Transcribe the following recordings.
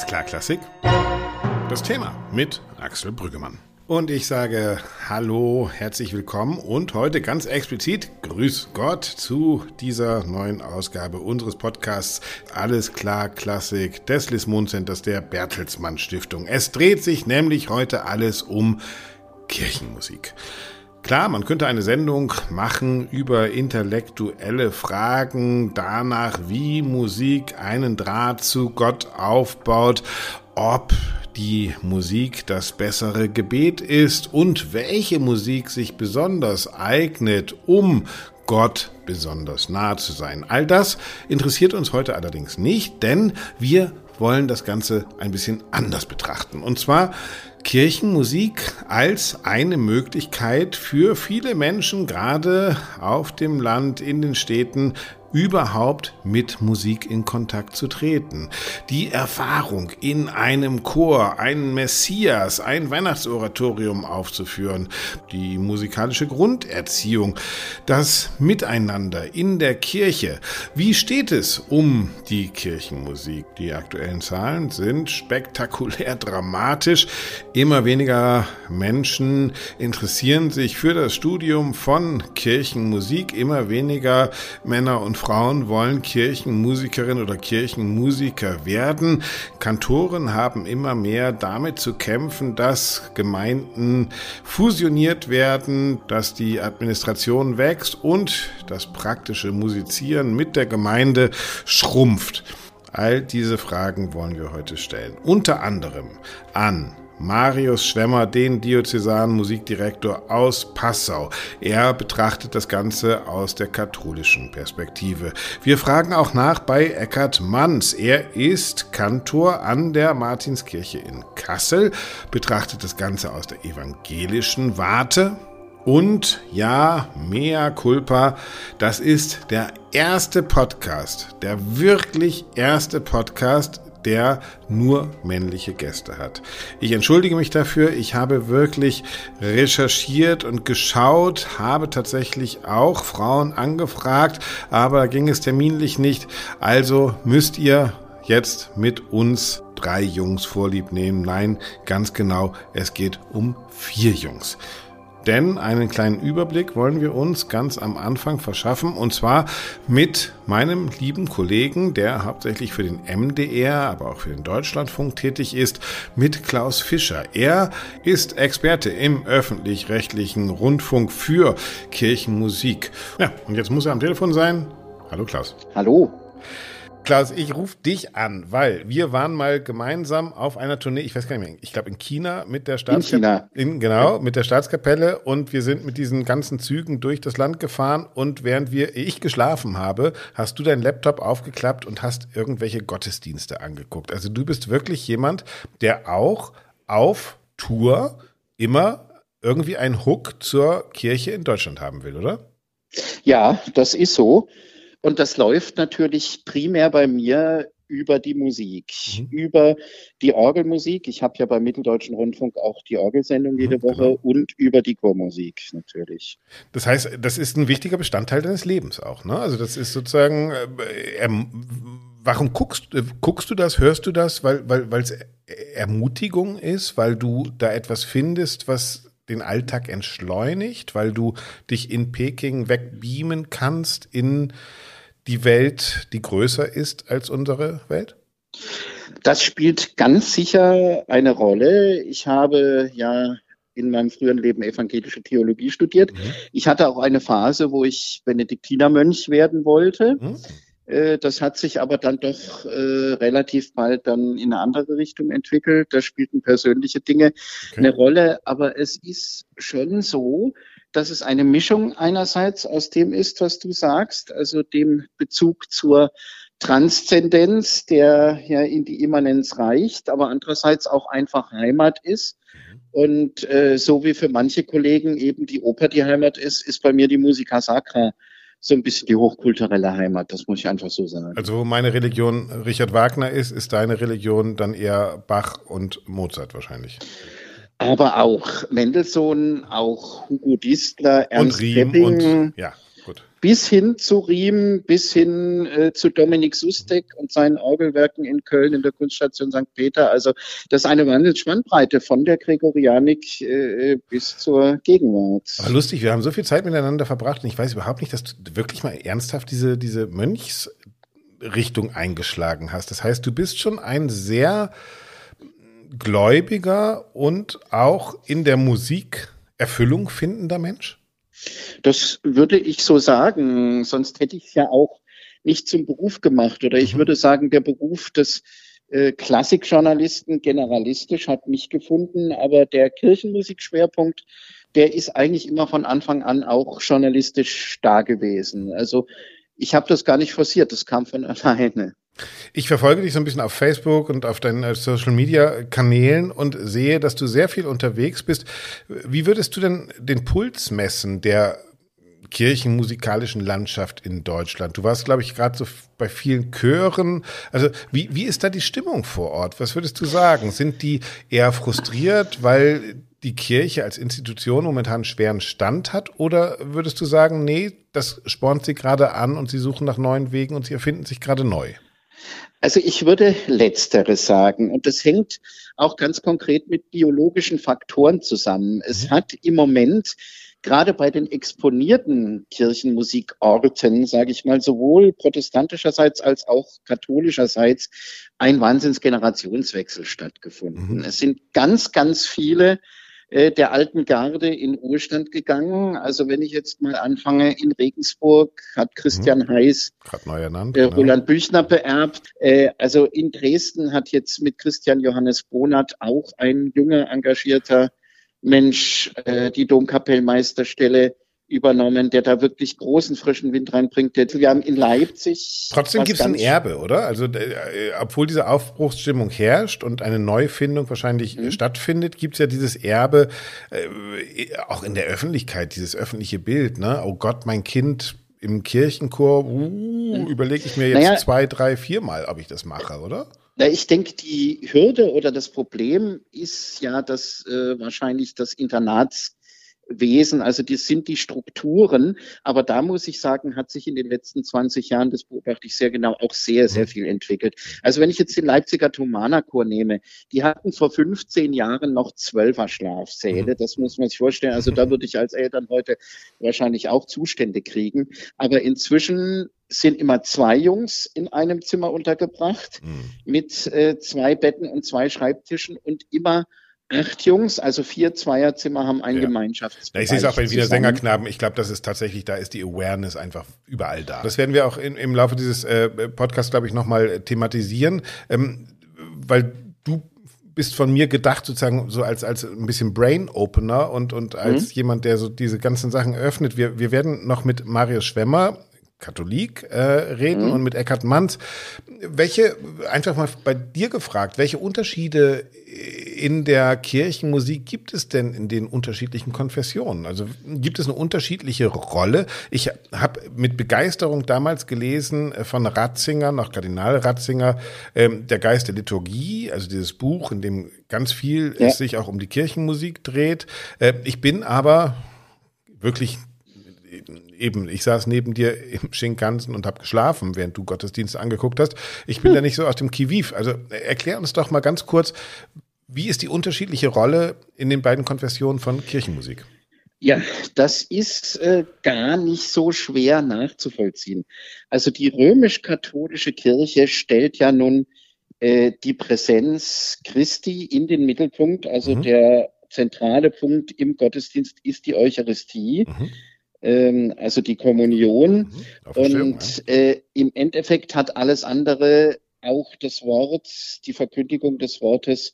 Alles klar, Klassik. Das Thema mit Axel Brüggemann. Und ich sage Hallo, herzlich willkommen und heute ganz explizit Grüß Gott zu dieser neuen Ausgabe unseres Podcasts Alles klar Klassik des Lismon Centers der Bertelsmann Stiftung. Es dreht sich nämlich heute alles um Kirchenmusik. Klar, man könnte eine Sendung machen über intellektuelle Fragen danach, wie Musik einen Draht zu Gott aufbaut, ob die Musik das bessere Gebet ist und welche Musik sich besonders eignet, um Gott besonders nahe zu sein. All das interessiert uns heute allerdings nicht, denn wir wollen das Ganze ein bisschen anders betrachten. Und zwar Kirchenmusik als eine Möglichkeit für viele Menschen, gerade auf dem Land, in den Städten, überhaupt mit Musik in Kontakt zu treten. Die Erfahrung, in einem Chor einen Messias, ein Weihnachtsoratorium aufzuführen, die musikalische Grunderziehung, das Miteinander in der Kirche. Wie steht es um die Kirchenmusik? Die aktuellen Zahlen sind spektakulär dramatisch. Immer weniger Menschen interessieren sich für das Studium von Kirchenmusik. Immer weniger Männer und Frauen wollen Kirchenmusikerin oder Kirchenmusiker werden. Kantoren haben immer mehr damit zu kämpfen, dass Gemeinden fusioniert werden, dass die Administration wächst und das praktische Musizieren mit der Gemeinde schrumpft. All diese Fragen wollen wir heute stellen. Unter anderem an Marius Schwemmer, den diözesanen Musikdirektor aus Passau. Er betrachtet das Ganze aus der katholischen Perspektive. Wir fragen auch nach bei Eckhard Manns. Er ist Kantor an der Martinskirche in Kassel, betrachtet das Ganze aus der evangelischen Warte. Und ja, mea culpa, das ist der erste Podcast, der wirklich erste Podcast, der nur männliche Gäste hat. Ich entschuldige mich dafür. Ich habe wirklich recherchiert und geschaut, habe tatsächlich auch Frauen angefragt, aber ging es terminlich nicht. Also müsst ihr jetzt mit uns drei Jungs vorlieb nehmen. Nein, ganz genau, es geht um vier Jungs. Denn einen kleinen Überblick wollen wir uns ganz am Anfang verschaffen und zwar mit meinem lieben Kollegen, der hauptsächlich für den MDR, aber auch für den Deutschlandfunk tätig ist, mit Klaus Fischer. Er ist Experte im öffentlich-rechtlichen Rundfunk für Kirchenmusik. Ja, und jetzt muss er am Telefon sein. Hallo Klaus. Hallo. Klaus, ich rufe dich an, weil wir waren mal gemeinsam auf einer Tournee, ich weiß gar nicht mehr, ich glaube in China mit der Staatskapelle. Genau, mit der Staatskapelle und wir sind mit diesen ganzen Zügen durch das Land gefahren und während wir, ich geschlafen habe, hast du deinen Laptop aufgeklappt und hast irgendwelche Gottesdienste angeguckt. Also du bist wirklich jemand, der auch auf Tour immer irgendwie einen Hook zur Kirche in Deutschland haben will, oder? Ja, das ist so. Und das läuft natürlich primär bei mir über die Musik, mhm. über die Orgelmusik. Ich habe ja beim Mitteldeutschen Rundfunk auch die Orgelsendung jede mhm, Woche genau. und über die Chormusik natürlich. Das heißt, das ist ein wichtiger Bestandteil deines Lebens auch, ne? Also das ist sozusagen, äh, erm, warum guckst, äh, guckst du das, hörst du das, weil weil weil es Ermutigung ist, weil du da etwas findest, was den Alltag entschleunigt, weil du dich in Peking wegbeamen kannst in die Welt, die größer ist als unsere Welt? Das spielt ganz sicher eine Rolle. Ich habe ja in meinem früheren Leben evangelische Theologie studiert. Mhm. Ich hatte auch eine Phase, wo ich Benediktinermönch werden wollte. Mhm. Äh, das hat sich aber dann doch äh, relativ bald dann in eine andere Richtung entwickelt. Da spielten persönliche Dinge okay. eine Rolle. Aber es ist schon so, dass es eine Mischung einerseits aus dem ist, was du sagst, also dem Bezug zur Transzendenz, der ja in die Immanenz reicht, aber andererseits auch einfach Heimat ist. Mhm. Und äh, so wie für manche Kollegen eben die Oper die Heimat ist, ist bei mir die Musica Sacra so ein bisschen die hochkulturelle Heimat, das muss ich einfach so sagen. Also wo meine Religion Richard Wagner ist, ist deine Religion dann eher Bach und Mozart wahrscheinlich aber auch Mendelssohn, auch Hugo Distler, Ernst und Riem Kepping. Und, ja, gut. bis hin zu Riem, bis hin äh, zu Dominik Sustek und seinen Orgelwerken in Köln in der Kunststation St. Peter. Also das ist eine wahnsinnige Spannbreite von der Gregorianik äh, bis zur Gegenwart. Aber lustig, wir haben so viel Zeit miteinander verbracht und ich weiß überhaupt nicht, dass du wirklich mal ernsthaft diese, diese Mönchsrichtung eingeschlagen hast. Das heißt, du bist schon ein sehr gläubiger und auch in der Musik Erfüllung findender Mensch? Das würde ich so sagen, sonst hätte ich es ja auch nicht zum Beruf gemacht. Oder ich mhm. würde sagen, der Beruf des äh, Klassikjournalisten generalistisch hat mich gefunden, aber der Kirchenmusikschwerpunkt, der ist eigentlich immer von Anfang an auch journalistisch da gewesen. Also ich habe das gar nicht forciert, das kam von alleine. Ich verfolge dich so ein bisschen auf Facebook und auf deinen äh, Social Media Kanälen und sehe, dass du sehr viel unterwegs bist. Wie würdest du denn den Puls messen der kirchenmusikalischen Landschaft in Deutschland? Du warst, glaube ich, gerade so bei vielen Chören. Also wie, wie ist da die Stimmung vor Ort? Was würdest du sagen? Sind die eher frustriert, weil die Kirche als Institution momentan schweren Stand hat? Oder würdest du sagen, nee, das spornt sie gerade an und sie suchen nach neuen Wegen und sie erfinden sich gerade neu? Also ich würde Letzteres sagen. Und das hängt auch ganz konkret mit biologischen Faktoren zusammen. Es mhm. hat im Moment gerade bei den exponierten Kirchenmusikorten, sage ich mal, sowohl protestantischerseits als auch katholischerseits ein Wahnsinnsgenerationswechsel stattgefunden. Mhm. Es sind ganz, ganz viele der alten Garde in Ruhestand gegangen. Also wenn ich jetzt mal anfange, in Regensburg hat Christian mhm. Heiß ernannt, äh, genau. Roland Büchner beerbt. Äh, also in Dresden hat jetzt mit Christian Johannes Bonat auch ein junger, engagierter Mensch äh, die Domkapellmeisterstelle übernommen, der da wirklich großen frischen Wind reinbringt. Wir haben in Leipzig. Trotzdem gibt es ein Erbe, oder? Also äh, obwohl diese Aufbruchsstimmung herrscht und eine Neufindung wahrscheinlich mhm. stattfindet, gibt es ja dieses Erbe äh, auch in der Öffentlichkeit, dieses öffentliche Bild. Ne? Oh Gott, mein Kind im Kirchenchor, uh, mhm. überlege ich mir jetzt naja, zwei, drei, viermal, ob ich das mache, oder? Na, ich denke, die Hürde oder das Problem ist ja, dass äh, wahrscheinlich das Internats Wesen, also die sind die Strukturen. Aber da muss ich sagen, hat sich in den letzten 20 Jahren, das beobachte ich sehr genau, auch sehr, sehr viel entwickelt. Also wenn ich jetzt den Leipziger Thomanerchor nehme, die hatten vor 15 Jahren noch Zwölfer Schlafsäle. Mhm. Das muss man sich vorstellen. Also da würde ich als Eltern heute wahrscheinlich auch Zustände kriegen. Aber inzwischen sind immer zwei Jungs in einem Zimmer untergebracht mhm. mit äh, zwei Betten und zwei Schreibtischen und immer acht Jungs, also vier Zweierzimmer haben ein ja. Gemeinschaftsbereich. ich sehe es auch bei Wiener Sängerknaben. Ich glaube, das ist tatsächlich, da ist die Awareness einfach überall da. Das werden wir auch in, im Laufe dieses äh, Podcasts, glaube ich, nochmal thematisieren, ähm, weil du bist von mir gedacht sozusagen so als als ein bisschen Brain Opener und und als mhm. jemand, der so diese ganzen Sachen öffnet. Wir wir werden noch mit Marius Schwemmer Katholik äh, reden mhm. und mit Eckhard Manns. Welche, einfach mal bei dir gefragt, welche Unterschiede in der Kirchenmusik gibt es denn in den unterschiedlichen Konfessionen? Also gibt es eine unterschiedliche Rolle? Ich habe mit Begeisterung damals gelesen äh, von Ratzinger, noch Kardinal Ratzinger, ähm, Der Geist der Liturgie, also dieses Buch, in dem ganz viel ja. sich auch um die Kirchenmusik dreht. Äh, ich bin aber wirklich eben, ich saß neben dir im Shinkansen und habe geschlafen, während du Gottesdienste angeguckt hast. Ich bin hm. da nicht so aus dem Kiviv. Also erklär uns doch mal ganz kurz, wie ist die unterschiedliche Rolle in den beiden Konfessionen von Kirchenmusik? Ja, das ist äh, gar nicht so schwer nachzuvollziehen. Also die römisch-katholische Kirche stellt ja nun äh, die Präsenz Christi in den Mittelpunkt. Also mhm. der zentrale Punkt im Gottesdienst ist die Eucharistie. Mhm ähm, also die Kommunion. Mhm, und äh, im Endeffekt hat alles andere, auch das Wort, die Verkündigung des Wortes,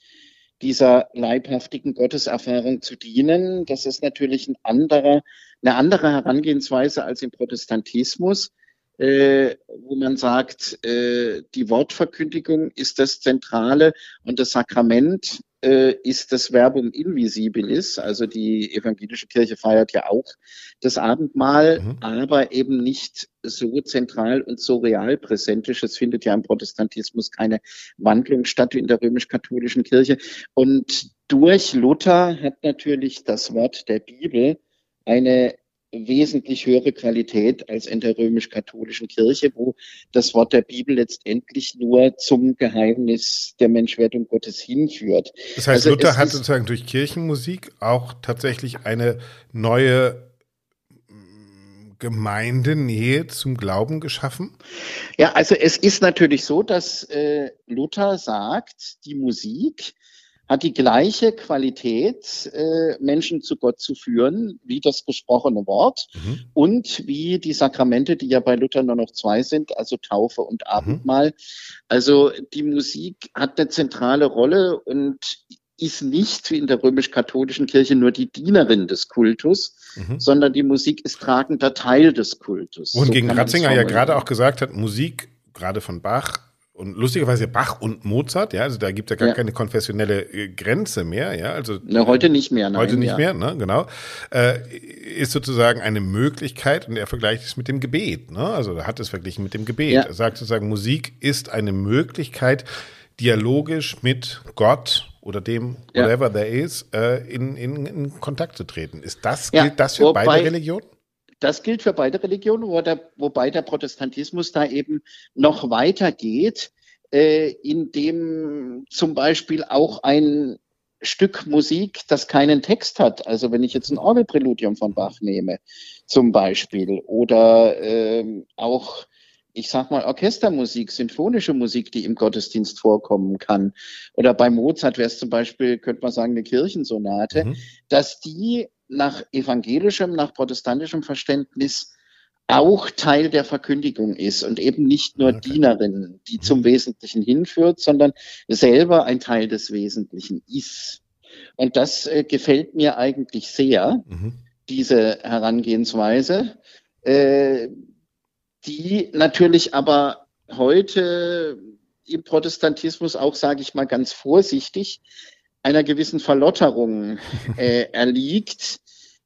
dieser leibhaftigen Gotteserfahrung zu dienen. Das ist natürlich ein anderer, eine andere Herangehensweise als im Protestantismus, äh, wo man sagt, äh, die Wortverkündigung ist das Zentrale und das Sakrament äh, ist das Verbum invisibilis. Also die evangelische Kirche feiert ja auch das Abendmahl, mhm. aber eben nicht so zentral und so real präsentisch. Es findet ja im Protestantismus keine Wandlung statt wie in der römisch-katholischen Kirche. Und durch Luther hat natürlich das Wort der Bibel eine wesentlich höhere Qualität als in der römisch-katholischen Kirche, wo das Wort der Bibel letztendlich nur zum Geheimnis der Menschwerdung Gottes hinführt. Das heißt, also Luther hat sozusagen durch Kirchenmusik auch tatsächlich eine neue mm, Gemeindenähe zum Glauben geschaffen? Ja, also es ist natürlich so, dass äh, Luther sagt, die Musik hat die gleiche Qualität, äh, Menschen zu Gott zu führen, wie das gesprochene Wort mhm. und wie die Sakramente, die ja bei Luther nur noch zwei sind, also Taufe und mhm. Abendmahl. Mhm. Also die Musik hat eine zentrale Rolle und ist nicht wie in der römisch-katholischen Kirche nur die Dienerin des Kultus, mhm. sondern die Musik ist tragender Teil des Kultus. Und so gegen Ratzinger ja gerade auch gesagt hat, Musik, gerade von Bach, und lustigerweise Bach und Mozart, ja, also da gibt es ja gar ja. keine konfessionelle äh, Grenze mehr, ja, also. Ne, heute nicht mehr, nein. Heute nicht ja. mehr, ne, genau. Äh, ist sozusagen eine Möglichkeit und er vergleicht es mit dem Gebet, ne, also er hat es verglichen mit dem Gebet. Ja. Er sagt sozusagen, Musik ist eine Möglichkeit, dialogisch mit Gott oder dem, whatever there is, äh, in, in, in Kontakt zu treten. Ist das, gilt das für Wobei, beide Religionen? Das gilt für beide Religionen, wo der, wobei der Protestantismus da eben noch weiter geht, äh, indem zum Beispiel auch ein Stück Musik, das keinen Text hat. Also wenn ich jetzt ein Orgelpräludium von Bach nehme, zum Beispiel, oder äh, auch ich sag mal, Orchestermusik, sinfonische Musik, die im Gottesdienst vorkommen kann. Oder bei Mozart wäre es zum Beispiel, könnte man sagen, eine Kirchensonate, mhm. dass die nach evangelischem, nach protestantischem Verständnis auch Teil der Verkündigung ist und eben nicht nur okay. Dienerin, die mhm. zum Wesentlichen hinführt, sondern selber ein Teil des Wesentlichen ist. Und das äh, gefällt mir eigentlich sehr, mhm. diese Herangehensweise, äh, die natürlich aber heute im Protestantismus auch, sage ich mal ganz vorsichtig, einer gewissen Verlotterung äh, erliegt,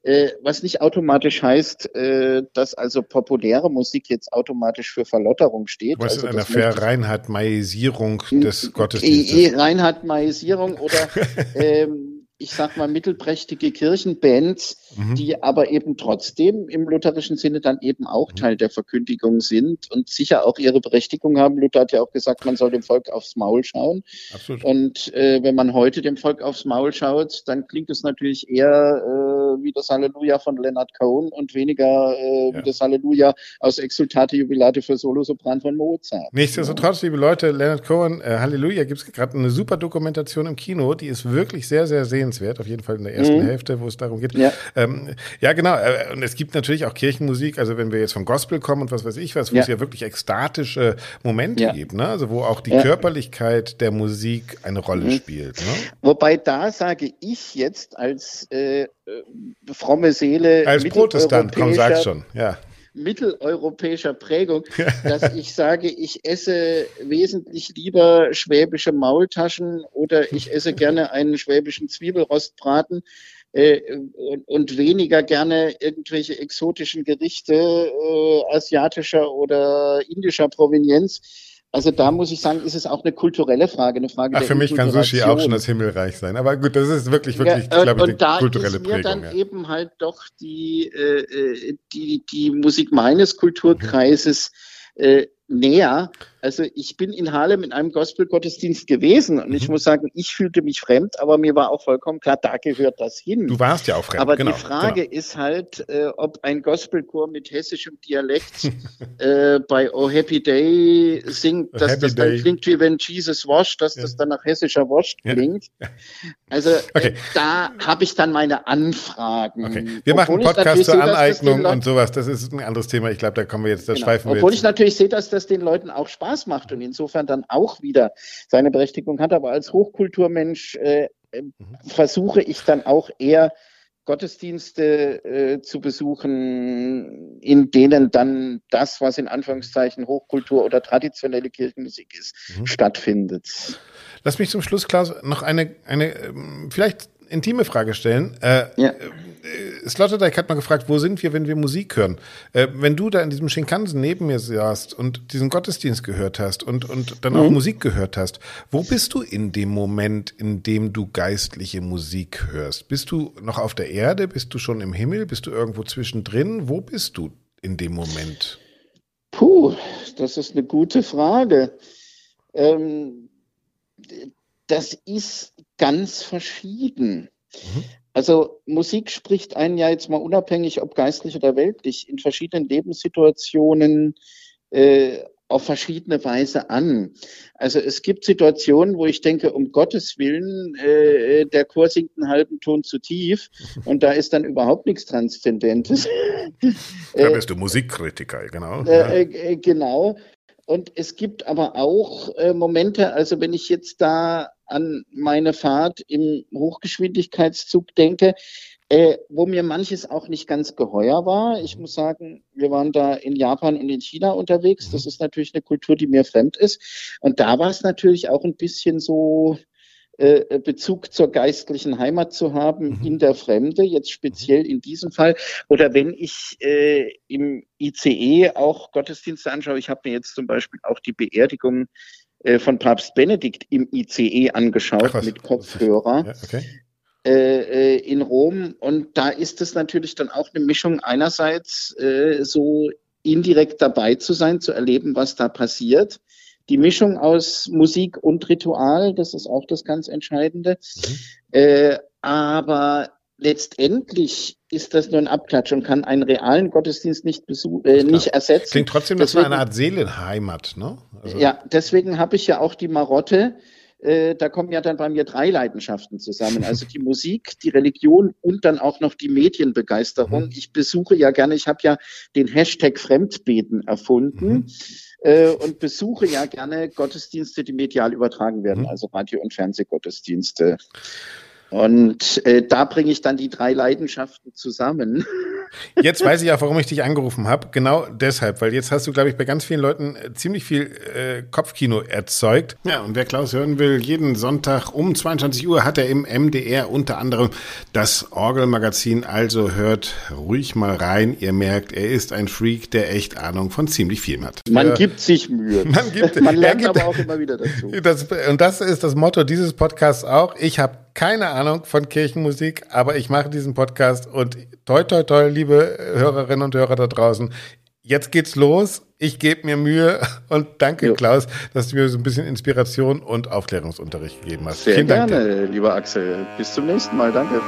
äh, was nicht automatisch heißt, äh, dass also populäre Musik jetzt automatisch für Verlotterung steht. Was also, ist eine Verreinheitmaisierung des Gottesdienstes? Reinhardtmaisierung oder ähm, ich sag mal, mittelprächtige Kirchenbands, mhm. die aber eben trotzdem im lutherischen Sinne dann eben auch mhm. Teil der Verkündigung sind und sicher auch ihre Berechtigung haben. Luther hat ja auch gesagt, man soll dem Volk aufs Maul schauen. Absolut. Und äh, wenn man heute dem Volk aufs Maul schaut, dann klingt es natürlich eher äh, wie das Halleluja von Leonard Cohen und weniger äh, ja. wie das Halleluja aus Exultate Jubilate für Solosopran von Mozart. Nichtsdestotrotz, liebe Leute, Leonard Cohen, äh, Halleluja gibt es gerade eine super Dokumentation im Kino, die ist wirklich sehr, sehr sehenswert sehenswert, auf jeden Fall in der ersten mhm. Hälfte, wo es darum geht. Ja, ähm, ja genau. Äh, und es gibt natürlich auch Kirchenmusik, also wenn wir jetzt vom Gospel kommen und was weiß ich was, wo ja. es ja wirklich ekstatische Momente ja. gibt, ne? also wo auch die Körperlichkeit der Musik eine Rolle mhm. spielt. Ne? Wobei da sage ich jetzt als äh, äh fromme Seele. Als Protestant, komm, sag's schon, ja mitteleuropäischer Prägung, dass ich sage, ich esse wesentlich lieber schwäbische Maultaschen oder ich esse gerne einen schwäbischen Zwiebelrostbraten äh, und, und, weniger gerne irgendwelche exotischen Gerichte äh, asiatischer oder indischer Provenienz also da muss ich sagen, ist es auch eine kulturelle Frage, eine Frage Ach, Für mich kann Sushi auch schon das Himmelreich sein. Aber gut, das ist wirklich, wirklich, ja, glaube ich, eine kulturelle Prägung. Und da ist mir dann ja. eben halt doch die, äh, äh, die, die Musik meines Kulturkreises äh, näher. Also ich bin in Harlem in einem Gospel-Gottesdienst gewesen und mhm. ich muss sagen, ich fühlte mich fremd, aber mir war auch vollkommen klar, da gehört das hin. Du warst ja auch fremd. Aber genau, die Frage genau. ist halt, äh, ob ein Gospelchor mit hessischem Dialekt äh, bei Oh Happy Day singt, dass das dann Day. klingt wie wenn Jesus wascht, dass ja. das dann nach hessischer Wascht klingt. Ja. Also okay. äh, da habe ich dann meine Anfragen. Okay. Wir machen Podcast zur Aneignung und sowas. Das ist ein anderes Thema. Ich glaube, da kommen wir jetzt, da genau. schweifen wir Obwohl jetzt. ich natürlich sehe, dass das den Leuten auch Spaß macht und insofern dann auch wieder seine Berechtigung hat. Aber als Hochkulturmensch äh, mhm. versuche ich dann auch eher Gottesdienste äh, zu besuchen, in denen dann das, was in Anführungszeichen Hochkultur oder traditionelle Kirchenmusik ist, mhm. stattfindet. Lass mich zum Schluss, Klaus, noch eine, eine ähm, vielleicht intime Frage stellen. Äh, ja. Äh, Sloterdijk hat mal gefragt, wo sind wir, wenn wir Musik hören? Äh, wenn du da in diesem Shinkansen neben mir saßt und diesen Gottesdienst gehört hast und, und dann mhm. auch Musik gehört hast, wo bist du in dem Moment, in dem du geistliche Musik hörst? Bist du noch auf der Erde? Bist du schon im Himmel? Bist du irgendwo zwischendrin? Wo bist du in dem Moment? Puh, das ist eine gute Frage. Ähm, das ist ganz verschieden. Mhm. Also Musik spricht einen ja jetzt mal unabhängig, ob geistlich oder weltlich, in verschiedenen Lebenssituationen äh, auf verschiedene Weise an. Also es gibt Situationen, wo ich denke, um Gottes Willen, äh, der Chor singt einen halben Ton zu tief und da ist dann überhaupt nichts Transzendentes. da bist du Musikkritiker, genau. Äh, äh, genau. Und es gibt aber auch äh, Momente, also wenn ich jetzt da an meine Fahrt im Hochgeschwindigkeitszug denke, äh, wo mir manches auch nicht ganz geheuer war. Ich muss sagen, wir waren da in Japan und in China unterwegs. Das ist natürlich eine Kultur, die mir fremd ist. Und da war es natürlich auch ein bisschen so, Bezug zur geistlichen Heimat zu haben mhm. in der Fremde, jetzt speziell in diesem Fall. Oder wenn ich äh, im ICE auch Gottesdienste anschaue, ich habe mir jetzt zum Beispiel auch die Beerdigung äh, von Papst Benedikt im ICE angeschaut Ach, mit Kopfhörer. Ja, okay. Äh, äh, in Rom und da ist es natürlich dann auch eine Mischung einerseits äh, so indirekt dabei zu sein, zu erleben, was da passiert die Mischung aus Musik und Ritual, das ist auch das ganz Entscheidende. Mhm. Äh, aber letztendlich ist das nur ein Abklatsch und kann einen realen Gottesdienst nicht, äh, nicht ersetzen. Klingt trotzdem das war eine Art Seelenheimat, ne? Also ja, deswegen habe ich ja auch die Marotte. Äh, da kommen ja dann bei mir drei Leidenschaften zusammen. Also die Musik, die Religion und dann auch noch die Medienbegeisterung. Mhm. Ich besuche ja gerne, ich habe ja den Hashtag Fremdbeten erfunden. Mhm äh, und besuche ja gerne Gottesdienste, die medial übertragen werden, mhm. also Radio- und Fernsehgottesdienste. Und äh, da bringe ich dann die drei Leidenschaften zusammen. Jetzt weiß ich auch, warum ich dich angerufen habe. Genau deshalb, weil jetzt hast du, glaube ich, bei ganz vielen Leuten äh, ziemlich viel äh, Kopfkino erzeugt. Ja, und wer Klaus hören will, jeden Sonntag um 22 Uhr hat er im MDR unter anderem das Orgelmagazin. Also hört ruhig mal rein. Ihr merkt, er ist ein Freak, der echt Ahnung von ziemlich viel hat. Man ja. gibt sich Mühe. Man, gibt, man lernt gibt, aber auch immer wieder dazu. Das, und das ist das Motto dieses Podcasts auch. Ich habe keine Ahnung von Kirchenmusik, aber ich mache diesen Podcast und toi, toi, toi, liebe Hörerinnen und Hörer da draußen. Jetzt geht's los. Ich gebe mir Mühe und danke, jo. Klaus, dass du mir so ein bisschen Inspiration und Aufklärungsunterricht gegeben hast. Sehr Vielen gerne, Dank lieber Axel. Bis zum nächsten Mal. Danke.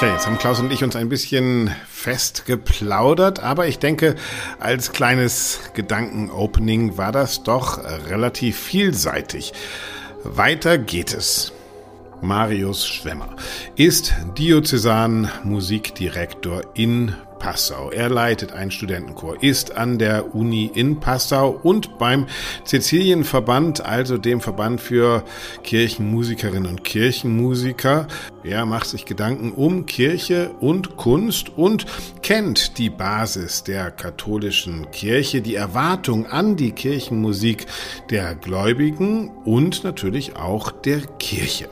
Tja, jetzt haben Klaus und ich uns ein bisschen fest geplaudert, aber ich denke, als kleines Gedankenopening war das doch relativ vielseitig. Weiter geht es. Marius Schwemmer ist Diözesan Musikdirektor in Passau. Er leitet einen Studentenchor, ist an der Uni in Passau und beim Cäcilienverband, also dem Verband für Kirchenmusikerinnen und Kirchenmusiker. Er macht sich Gedanken um Kirche und Kunst und kennt die Basis der katholischen Kirche, die Erwartung an die Kirchenmusik der Gläubigen und natürlich auch der Kirche.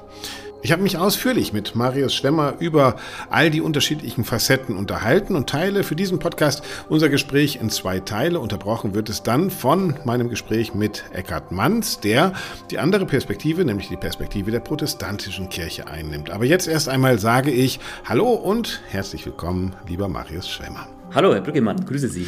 Ich habe mich ausführlich mit Marius Schwemmer über all die unterschiedlichen Facetten unterhalten und teile für diesen Podcast unser Gespräch in zwei Teile. Unterbrochen wird es dann von meinem Gespräch mit Eckhard Manns, der die andere Perspektive, nämlich die Perspektive der protestantischen Kirche einnimmt. Aber jetzt erst einmal sage ich Hallo und herzlich willkommen, lieber Marius Schwemmer. Hallo, Herr Brüggemann, grüße Sie.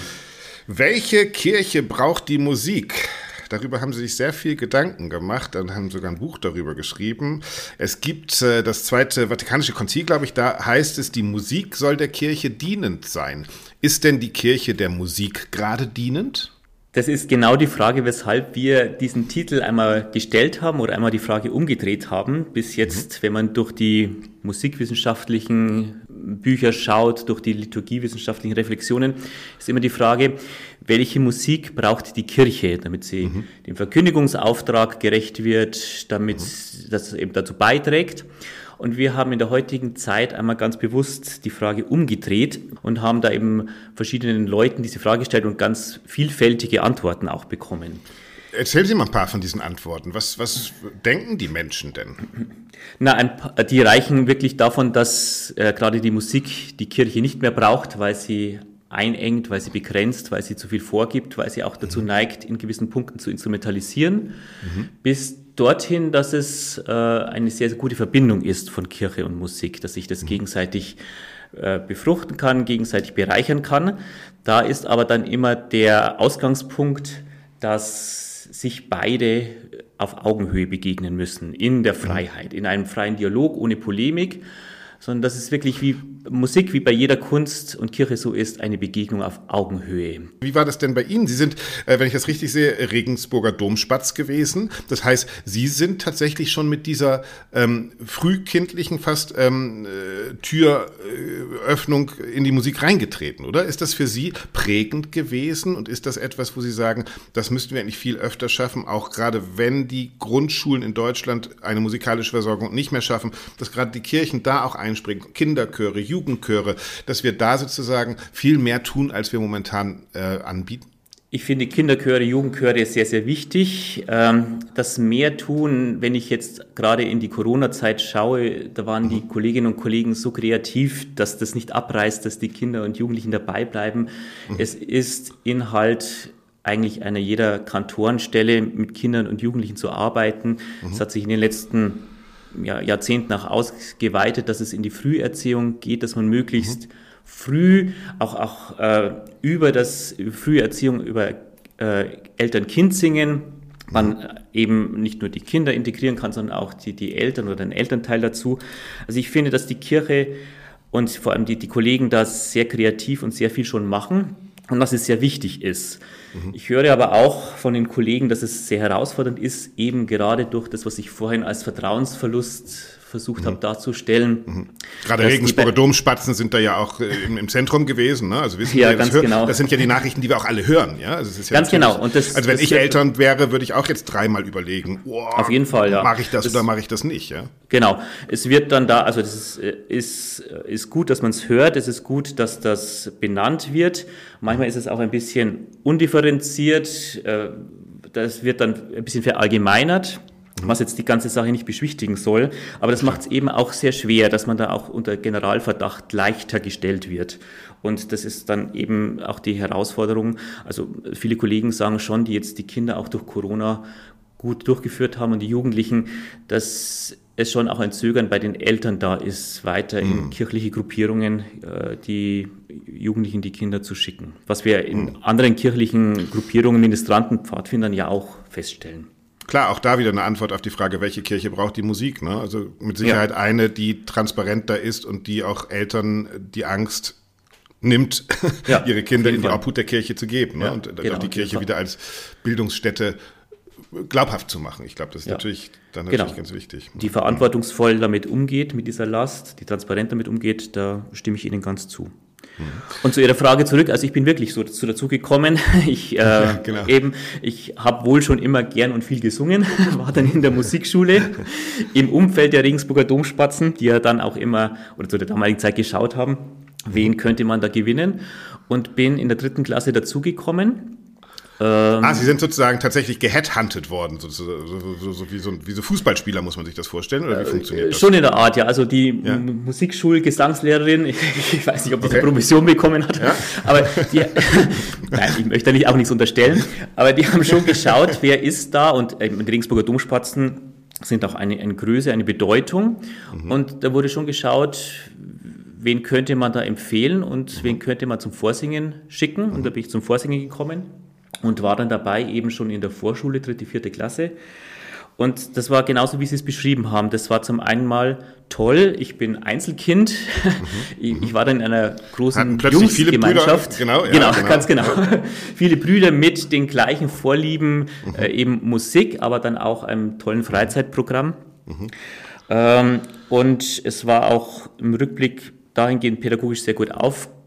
Welche Kirche braucht die Musik? Darüber haben sie sich sehr viel Gedanken gemacht und haben sogar ein Buch darüber geschrieben. Es gibt äh, das Zweite Vatikanische Konzil, glaube ich, da heißt es, die Musik soll der Kirche dienend sein. Ist denn die Kirche der Musik gerade dienend? Das ist genau die Frage, weshalb wir diesen Titel einmal gestellt haben oder einmal die Frage umgedreht haben. Bis jetzt, mhm. wenn man durch die musikwissenschaftlichen Bücher schaut, durch die liturgiewissenschaftlichen Reflexionen, ist immer die Frage, welche Musik braucht die Kirche, damit sie mhm. dem Verkündigungsauftrag gerecht wird, damit mhm. das eben dazu beiträgt. Und wir haben in der heutigen Zeit einmal ganz bewusst die Frage umgedreht und haben da eben verschiedenen Leuten diese Frage gestellt und ganz vielfältige Antworten auch bekommen. Erzählen Sie mal ein paar von diesen Antworten. Was, was denken die Menschen denn? Na, paar, die reichen wirklich davon, dass äh, gerade die Musik die Kirche nicht mehr braucht, weil sie einengt, weil sie begrenzt, weil sie zu viel vorgibt, weil sie auch dazu mhm. neigt, in gewissen Punkten zu instrumentalisieren, mhm. bis dorthin, dass es äh, eine sehr, sehr gute Verbindung ist von Kirche und Musik, dass sich das mhm. gegenseitig äh, befruchten kann, gegenseitig bereichern kann. Da ist aber dann immer der Ausgangspunkt, dass sich beide auf Augenhöhe begegnen müssen, in der Freiheit, in einem freien Dialog, ohne Polemik sondern dass es wirklich wie Musik, wie bei jeder Kunst und Kirche so ist, eine Begegnung auf Augenhöhe. Wie war das denn bei Ihnen? Sie sind, äh, wenn ich das richtig sehe, Regensburger Domspatz gewesen. Das heißt, Sie sind tatsächlich schon mit dieser ähm, frühkindlichen fast ähm, äh, Türöffnung in die Musik reingetreten, oder? Ist das für Sie prägend gewesen und ist das etwas, wo Sie sagen, das müssten wir eigentlich viel öfter schaffen, auch gerade wenn die Grundschulen in Deutschland eine musikalische Versorgung nicht mehr schaffen, dass gerade die Kirchen da auch ein einspringen, Kinderchöre, Jugendchöre, dass wir da sozusagen viel mehr tun, als wir momentan äh, anbieten? Ich finde Kinderchöre, Jugendchöre sehr, sehr wichtig. Ähm, das mehr tun, wenn ich jetzt gerade in die Corona-Zeit schaue, da waren die Kolleginnen und Kollegen so kreativ, dass das nicht abreißt, dass die Kinder und Jugendlichen dabei bleiben. Mhm. Es ist Inhalt eigentlich einer jeder Kantorenstelle mit Kindern und Jugendlichen zu arbeiten. Es mhm. hat sich in den letzten ja, Jahrzehnten auch ausgeweitet, dass es in die Früherziehung geht, dass man möglichst mhm. früh auch, auch äh, über das Früherziehung, über äh, Eltern-Kind-Singen, man mhm. eben nicht nur die Kinder integrieren kann, sondern auch die, die Eltern oder den Elternteil dazu. Also ich finde, dass die Kirche und vor allem die, die Kollegen da sehr kreativ und sehr viel schon machen und dass es sehr wichtig ist. Mhm. Ich höre aber auch von den Kollegen, dass es sehr herausfordernd ist, eben gerade durch das, was ich vorhin als Vertrauensverlust versucht mhm. habe darzustellen. Mhm. Gerade Regensburger Domspatzen sind da ja auch äh, im, im, Zentrum gewesen. Ne? Also wissen ja, wir, ganz hör, genau. das sind ja die Nachrichten, die wir auch alle hören. Ja? Also ja ganz genau. Und das, also wenn das ich Eltern wäre, würde ich auch jetzt dreimal überlegen, oh, auf jeden Fall, ja. mache ich das, das, oder mache ich das nicht? Ja? Genau. Es wird dann da, also das ist, äh, ist, äh, ist gut, dass man es hört. Es ist gut, dass das benannt wird. Manchmal ist es auch ein bisschen undifferenziert. Das wird dann ein bisschen verallgemeinert was jetzt die ganze Sache nicht beschwichtigen soll. Aber das macht es eben auch sehr schwer, dass man da auch unter Generalverdacht leichter gestellt wird. Und das ist dann eben auch die Herausforderung. Also viele Kollegen sagen schon, die jetzt die Kinder auch durch Corona gut durchgeführt haben und die Jugendlichen, dass es schon auch ein Zögern bei den Eltern da ist, weiter in mhm. kirchliche Gruppierungen äh, die Jugendlichen, die Kinder zu schicken. Was wir in mhm. anderen kirchlichen Gruppierungen, Ministranten, Pfadfindern ja auch feststellen. Klar, auch da wieder eine Antwort auf die Frage, welche Kirche braucht die Musik? Ne? Also mit Sicherheit ja. eine, die transparenter ist und die auch Eltern die Angst nimmt, ja, ihre Kinder in die Obhut der Kirche zu geben ne? ja, und genau, auch die Kirche wieder als Bildungsstätte glaubhaft zu machen. Ich glaube, das ist natürlich dann natürlich genau. ganz wichtig. Die verantwortungsvoll damit umgeht, mit dieser Last, die transparent damit umgeht, da stimme ich Ihnen ganz zu. Und zu Ihrer Frage zurück, also ich bin wirklich so dazu, dazu gekommen. Ich, äh, ja, genau. eben, ich habe wohl schon immer gern und viel gesungen, war dann in der Musikschule im Umfeld der Regensburger Domspatzen, die ja dann auch immer oder zu der damaligen Zeit geschaut haben, wen könnte man da gewinnen und bin in der dritten Klasse dazugekommen ähm, ah, Sie sind sozusagen tatsächlich geheadhunted worden, so, so, so, wie, so, wie so Fußballspieler, muss man sich das vorstellen? Oder wie äh, funktioniert das? Schon in der Art, ja. Also die ja. Musikschul-Gesangslehrerin, ich, ich, weiß nicht, ob die okay. eine Provision bekommen hat, ja? aber die, nein, ich möchte da nicht, auch nichts unterstellen, aber die haben schon geschaut, wer ist da und äh, die Regensburger Domspatzen sind auch eine, eine Größe, eine Bedeutung mhm. und da wurde schon geschaut, wen könnte man da empfehlen und mhm. wen könnte man zum Vorsingen schicken und da bin ich zum Vorsingen gekommen und war dann dabei eben schon in der Vorschule, dritte, vierte Klasse. Und das war genauso, wie Sie es beschrieben haben. Das war zum einen mal toll. Ich bin Einzelkind. Mhm. Ich war dann in einer großen Jungsgemeinschaft. Genau, ja, genau, genau, ganz genau. viele Brüder mit den gleichen Vorlieben, mhm. äh, eben Musik, aber dann auch einem tollen Freizeitprogramm. Mhm. Ähm, und es war auch im Rückblick dahingehend pädagogisch sehr gut aufgebaut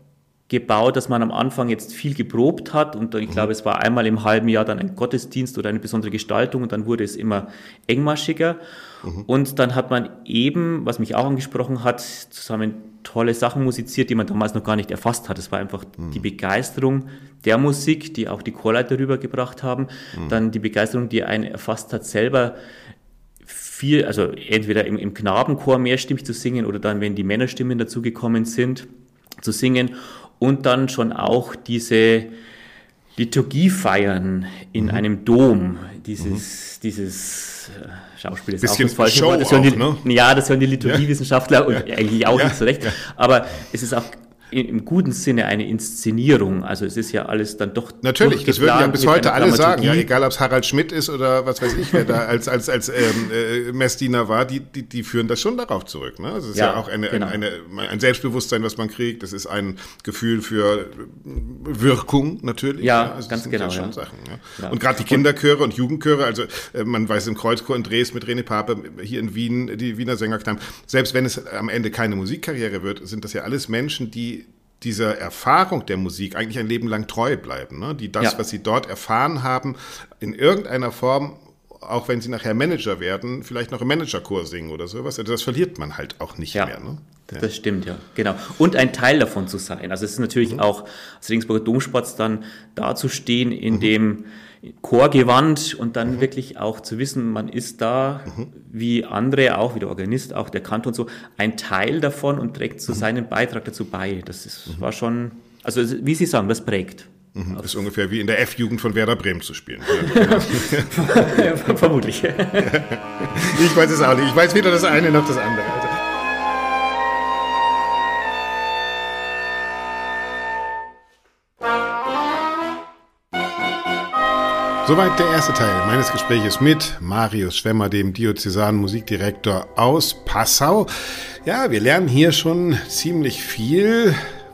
gebaut, dass man am Anfang jetzt viel geprobt hat und ich glaube, es war einmal im halben Jahr dann ein Gottesdienst oder eine besondere Gestaltung und dann wurde es immer engmaschiger. Mhm. Und dann hat man eben, was mich auch angesprochen hat, zusammen tolle Sachen musiziert, die man damals noch gar nicht erfasst hat. Es war einfach mhm. die Begeisterung der Musik, die auch die Chorleiter rübergebracht haben, mhm. dann die Begeisterung, die einen erfasst hat, selber viel, also entweder im, im Knabenchor mehrstimmig zu singen oder dann, wenn die Männerstimmen dazugekommen sind, zu singen und dann schon auch diese Liturgie feiern in mhm. einem Dom, dieses, mhm. dieses äh, Schauspiel ist Bisschen auch das falsche Wort. Das auch, die, ne? Ja, das hören die Liturgiewissenschaftler ja. und eigentlich auch ja. nicht so recht. Aber es ist auch im guten Sinne eine Inszenierung. Also es ist ja alles dann doch. Natürlich, das würden ja bis heute alle sagen, ja, egal ob es Harald Schmidt ist oder was weiß ich, wer da als, als, als ähm, äh, Messdiener war, die, die, die führen das schon darauf zurück. Ne? Also es ist ja, ja auch eine, genau. eine, eine, ein Selbstbewusstsein, was man kriegt. Das ist ein Gefühl für Wirkung natürlich. Ja, ja. Also ganz genau. Ja schon Sachen, ja. Und gerade die Kinderchöre und Jugendchöre, also äh, man weiß im Kreuzchor in Dresden mit René Pape, hier in Wien, die Wiener Sängerknaben, selbst wenn es am Ende keine Musikkarriere wird, sind das ja alles Menschen, die dieser Erfahrung der Musik eigentlich ein Leben lang treu bleiben, ne? die das, ja. was sie dort erfahren haben, in irgendeiner Form auch wenn sie nachher Manager werden, vielleicht noch im Managerkurs singen oder sowas. Also das verliert man halt auch nicht ja, mehr. Ne? Ja. Das stimmt, ja, genau. Und ein Teil davon zu sein. Also es ist natürlich mhm. auch als Regensburger Domspatz dann dazustehen in mhm. dem Chorgewand und dann mhm. wirklich auch zu wissen, man ist da mhm. wie andere, auch wie der Organist, auch der Kantor und so, ein Teil davon und trägt so mhm. seinen Beitrag dazu bei. Das ist, mhm. war schon, also wie Sie sagen, das prägt. Mhm, das ist ungefähr wie in der F-Jugend von Werder Bremen zu spielen. ja, vermutlich. ich weiß es auch nicht. Ich weiß weder das eine noch das andere. Also Soweit der erste Teil meines Gespräches mit Marius Schwemmer, dem Diözesanen Musikdirektor aus Passau. Ja, wir lernen hier schon ziemlich viel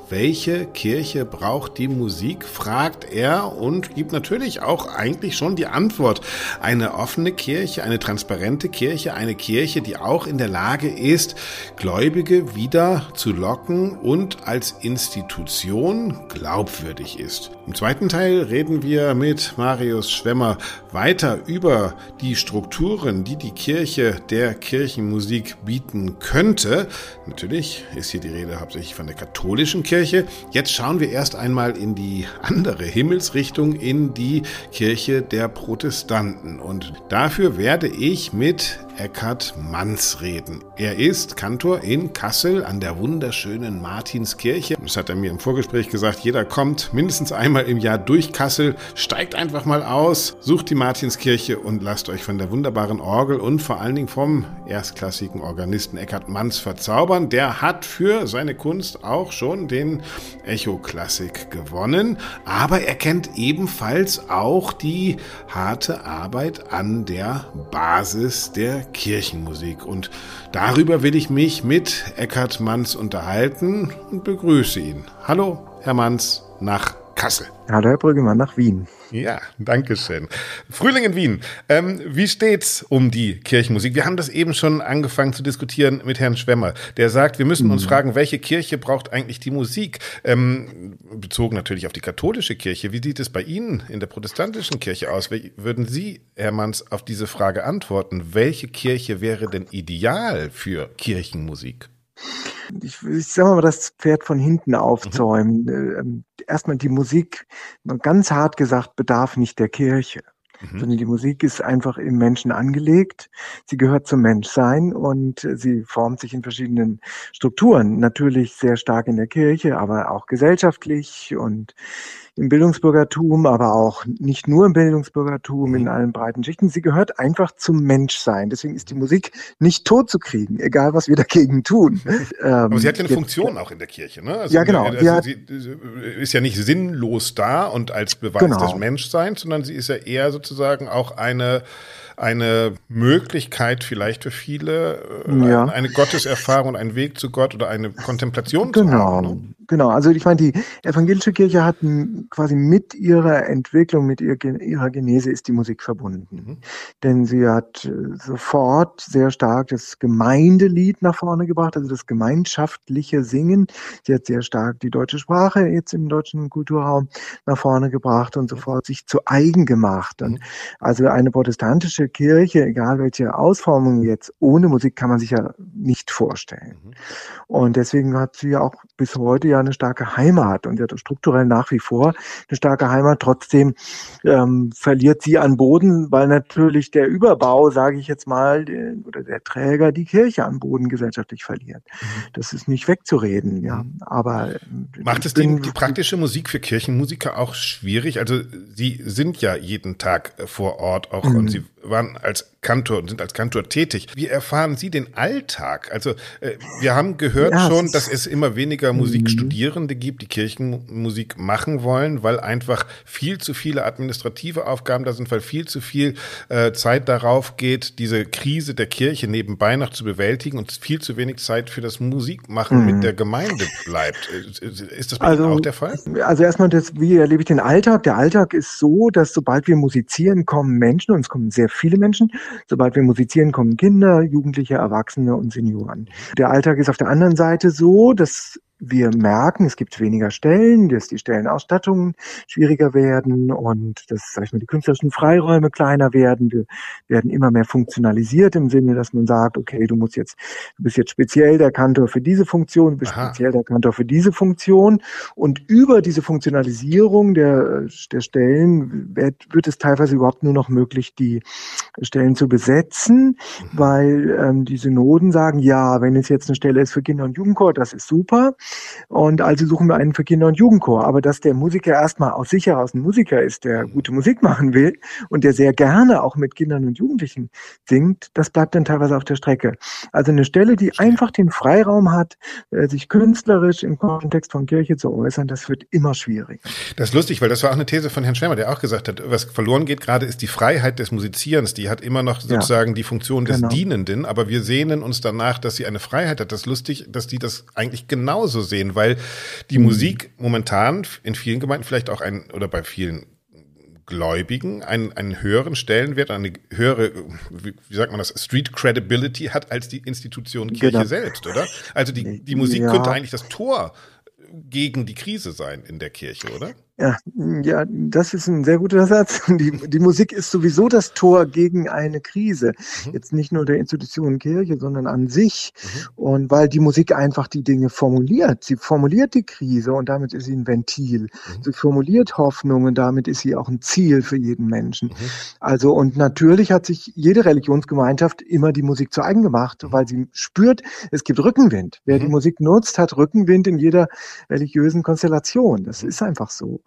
welche Kirche braucht die Musik, fragt er und gibt natürlich auch eigentlich schon die Antwort. Eine offene Kirche, eine transparente Kirche, eine Kirche, die auch in der Lage ist, Gläubige wieder zu locken und als Institution glaubwürdig ist. Im zweiten Teil reden wir mit Marius Schwemmer weiter über die Strukturen, die die Kirche der Kirchenmusik bieten könnte. Natürlich ist hier die Rede hauptsächlich von der katholischen Kirche. Kirche. Jetzt schauen wir erst einmal in die andere Himmelsrichtung, in die Kirche der Protestanten. Und dafür werde ich mit Eckhard Manz reden. Er ist Kantor in Kassel an der wunderschönen Martinskirche. Das hat er mir im Vorgespräch gesagt. Jeder kommt mindestens einmal im Jahr durch Kassel, steigt einfach mal aus, sucht die Martinskirche und lasst euch von der wunderbaren Orgel und vor allen Dingen vom erstklassigen Organisten Eckhard Manz verzaubern. Der hat für seine Kunst auch schon den Echo Klassik gewonnen, aber er kennt ebenfalls auch die harte Arbeit an der Basis der Kirchenmusik. Und darüber will ich mich mit Eckhard Manns unterhalten und begrüße ihn. Hallo, Herr Manns, nach Kassel. Hallo, Herr Brüggemann, nach Wien. Ja, danke schön. Frühling in Wien. Ähm, wie steht's um die Kirchenmusik? Wir haben das eben schon angefangen zu diskutieren mit Herrn Schwemmer. Der sagt, wir müssen mhm. uns fragen, welche Kirche braucht eigentlich die Musik? Ähm, bezogen natürlich auf die katholische Kirche. Wie sieht es bei Ihnen in der protestantischen Kirche aus? Wie würden Sie, Herr Manns, auf diese Frage antworten? Welche Kirche wäre denn ideal für Kirchenmusik? Ich, ich sag mal, das Pferd von hinten aufzäumen. Mhm. Ähm, erstmal die Musik, ganz hart gesagt, bedarf nicht der Kirche. Mhm. Sondern die Musik ist einfach im Menschen angelegt. Sie gehört zum Menschsein und sie formt sich in verschiedenen Strukturen. Natürlich sehr stark in der Kirche, aber auch gesellschaftlich und im Bildungsbürgertum, aber auch nicht nur im Bildungsbürgertum, in mhm. allen breiten Schichten. Sie gehört einfach zum Menschsein. Deswegen ist die Musik nicht tot zu kriegen, egal was wir dagegen tun. aber sie hat ja eine Funktion auch in der Kirche, ne? Also ja, genau. Also sie ist ja nicht sinnlos da und als Beweis genau. des Menschseins, sondern sie ist ja eher sozusagen auch eine eine Möglichkeit vielleicht für viele, äh, ja. eine Gotteserfahrung, ein Weg zu Gott oder eine Kontemplation genau. zu haben. Genau. Also ich meine, die evangelische Kirche hat quasi mit ihrer Entwicklung, mit ihrer Genese ist die Musik verbunden. Mhm. Denn sie hat äh, sofort sehr stark das Gemeindelied nach vorne gebracht, also das gemeinschaftliche Singen. Sie hat sehr stark die deutsche Sprache jetzt im deutschen Kulturraum nach vorne gebracht und sofort sich zu eigen gemacht. Und mhm. also eine protestantische Kirche, egal welche Ausformung jetzt, ohne Musik kann man sich ja nicht vorstellen. Mhm. Und deswegen hat sie ja auch bis heute ja eine starke Heimat und ja strukturell nach wie vor eine starke Heimat. Trotzdem ähm, verliert sie an Boden, weil natürlich der Überbau, sage ich jetzt mal, oder der Träger die Kirche an Boden gesellschaftlich verliert. Mhm. Das ist nicht wegzureden, ja. Mhm. Aber äh, macht es die, die praktische Musik für Kirchenmusiker auch schwierig? Also Sie sind ja jeden Tag vor Ort auch mhm. und Sie waren als Kantor und sind als Kantor tätig. Wie erfahren Sie den Alltag? Also äh, wir haben gehört ja, schon, dass es immer weniger mhm. Musikstudierende gibt, die Kirchenmusik machen wollen, weil einfach viel zu viele administrative Aufgaben da sind, weil viel zu viel äh, Zeit darauf geht, diese Krise der Kirche nebenbei noch zu bewältigen und viel zu wenig Zeit für das Musikmachen mhm. mit der Gemeinde bleibt. Ist das bei also, Ihnen auch der Fall? Also erstmal, das, wie erlebe ich den Alltag? Der Alltag ist so, dass sobald wir musizieren, kommen Menschen und es kommen sehr viele Menschen. Sobald wir musizieren, kommen Kinder, Jugendliche, Erwachsene und Senioren. Der Alltag ist auf der anderen Seite so, dass wir merken, es gibt weniger Stellen, dass die Stellenausstattungen schwieriger werden und dass, sag ich mal, die künstlerischen Freiräume kleiner werden. Wir werden immer mehr funktionalisiert im Sinne, dass man sagt, okay, du musst jetzt, du bist jetzt speziell der Kantor für diese Funktion, du bist Aha. speziell der Kantor für diese Funktion. Und über diese Funktionalisierung der, der Stellen wird, wird es teilweise überhaupt nur noch möglich, die Stellen zu besetzen, mhm. weil ähm, die Synoden sagen, ja, wenn es jetzt eine Stelle ist für Kinder- und Jugendchor, das ist super. Und also suchen wir einen für Kinder- und Jugendchor. Aber dass der Musiker erstmal aus sich heraus ein Musiker ist, der gute Musik machen will und der sehr gerne auch mit Kindern und Jugendlichen singt, das bleibt dann teilweise auf der Strecke. Also eine Stelle, die einfach den Freiraum hat, äh, sich künstlerisch im Kontext von Kirche zu äußern, das wird immer schwierig. Das ist lustig, weil das war auch eine These von Herrn Schwemmer, der auch gesagt hat, was verloren geht gerade, ist die Freiheit des Musizierens. Die hat immer noch sozusagen ja, die Funktion des genau. Dienenden, aber wir sehnen uns danach, dass sie eine Freiheit hat. Das ist lustig, dass die das eigentlich genauso so sehen, weil die mhm. Musik momentan in vielen Gemeinden vielleicht auch ein, oder bei vielen Gläubigen einen, einen höheren Stellenwert, eine höhere, wie, wie sagt man das, Street Credibility hat als die Institution Kirche genau. selbst, oder? Also die, die Musik ja. könnte eigentlich das Tor gegen die Krise sein in der Kirche, oder? Ja, ja, das ist ein sehr guter Satz. Die, die Musik ist sowieso das Tor gegen eine Krise. Mhm. Jetzt nicht nur der Institution Kirche, sondern an sich. Mhm. Und weil die Musik einfach die Dinge formuliert. Sie formuliert die Krise und damit ist sie ein Ventil. Mhm. Sie formuliert Hoffnung und damit ist sie auch ein Ziel für jeden Menschen. Mhm. Also, und natürlich hat sich jede Religionsgemeinschaft immer die Musik zu eigen gemacht, mhm. weil sie spürt, es gibt Rückenwind. Wer die mhm. Musik nutzt, hat Rückenwind in jeder religiösen Konstellation. Das ist einfach so.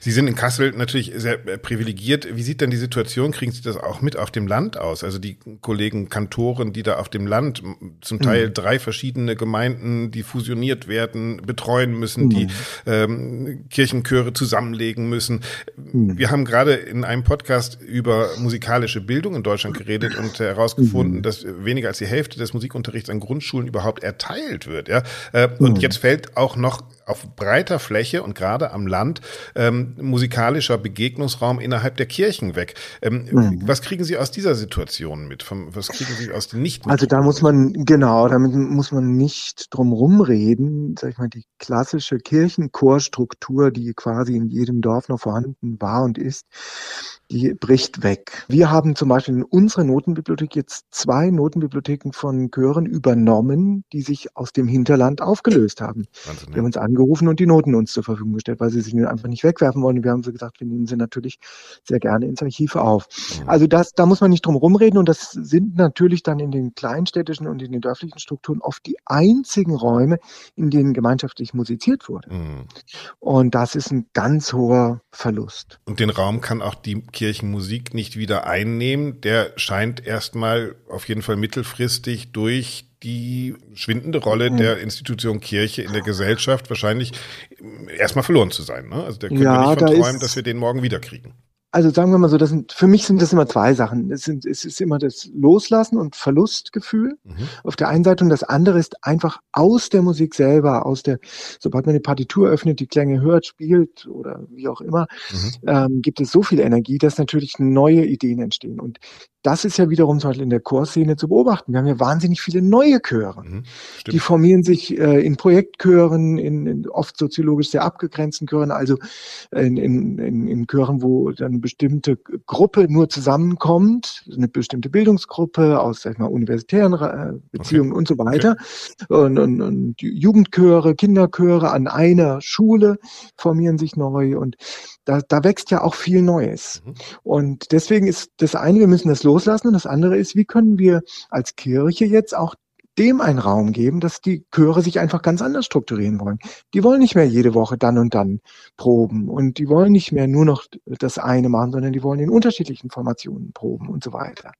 Sie sind in Kassel natürlich sehr äh, privilegiert. Wie sieht denn die Situation? Kriegen Sie das auch mit auf dem Land aus? Also die Kollegen Kantoren, die da auf dem Land zum Teil mhm. drei verschiedene Gemeinden, die fusioniert werden, betreuen müssen, mhm. die ähm, Kirchenchöre zusammenlegen müssen. Mhm. Wir haben gerade in einem Podcast über musikalische Bildung in Deutschland geredet und herausgefunden, mhm. dass weniger als die Hälfte des Musikunterrichts an Grundschulen überhaupt erteilt wird. Ja? Äh, und mhm. jetzt fällt auch noch auf breiter Fläche und gerade am Land ähm, musikalischer Begegnungsraum innerhalb der Kirchen weg. Ähm, mhm. Was kriegen Sie aus dieser Situation mit? was kriegen Sie aus den nicht Also da muss man, genau, damit muss man nicht drum rumreden. Sag ich mal, die klassische Kirchenchorstruktur, die quasi in jedem Dorf noch vorhanden war und ist, die bricht weg. Wir haben zum Beispiel in unserer Notenbibliothek jetzt zwei Notenbibliotheken von Chören übernommen, die sich aus dem Hinterland aufgelöst haben. Wahnsinn, wir haben uns angerufen und die Noten uns zur Verfügung gestellt, weil sie sich einfach nicht wegwerfen wollen. Wir haben so gesagt, wir nehmen sie natürlich sehr gerne ins Archiv auf. Mhm. Also das, da muss man nicht drum rumreden und das sind natürlich dann in den kleinstädtischen und in den dörflichen Strukturen oft die einzigen Räume, in denen gemeinschaftlich musiziert wurde. Mhm. Und das ist ein ganz hoher Verlust. Und den Raum kann auch die Kirchenmusik nicht wieder einnehmen. Der scheint erstmal auf jeden Fall mittelfristig durch die schwindende Rolle mhm. der Institution Kirche in der Gesellschaft wahrscheinlich erstmal verloren zu sein. Ne? Also der könnte ja, nicht von da träumen, dass wir den morgen wiederkriegen. Also sagen wir mal so, das sind, für mich sind das immer zwei Sachen. Es, sind, es ist immer das Loslassen und Verlustgefühl mhm. auf der einen Seite und das andere ist einfach aus der Musik selber, aus der, sobald man die Partitur öffnet, die Klänge hört, spielt oder wie auch immer, mhm. ähm, gibt es so viel Energie, dass natürlich neue Ideen entstehen. Und das ist ja wiederum zum Beispiel in der Chorszene zu beobachten. Wir haben ja wahnsinnig viele neue Chöre. Mhm, die formieren sich äh, in Projektchören, in, in oft soziologisch sehr abgegrenzten Chören, also in, in, in, Chören, wo dann eine bestimmte Gruppe nur zusammenkommt, eine bestimmte Bildungsgruppe aus sag ich mal, universitären äh, Beziehungen okay. und so weiter. Okay. Und, und, und Jugendchöre, Kinderchöre an einer Schule formieren sich neu und da, da wächst ja auch viel Neues. Mhm. Und deswegen ist das eine, wir müssen das loslassen und das andere ist, wie können wir als Kirche jetzt auch dem einen Raum geben, dass die Chöre sich einfach ganz anders strukturieren wollen. Die wollen nicht mehr jede Woche dann und dann proben und die wollen nicht mehr nur noch das eine machen, sondern die wollen in unterschiedlichen Formationen proben und so weiter.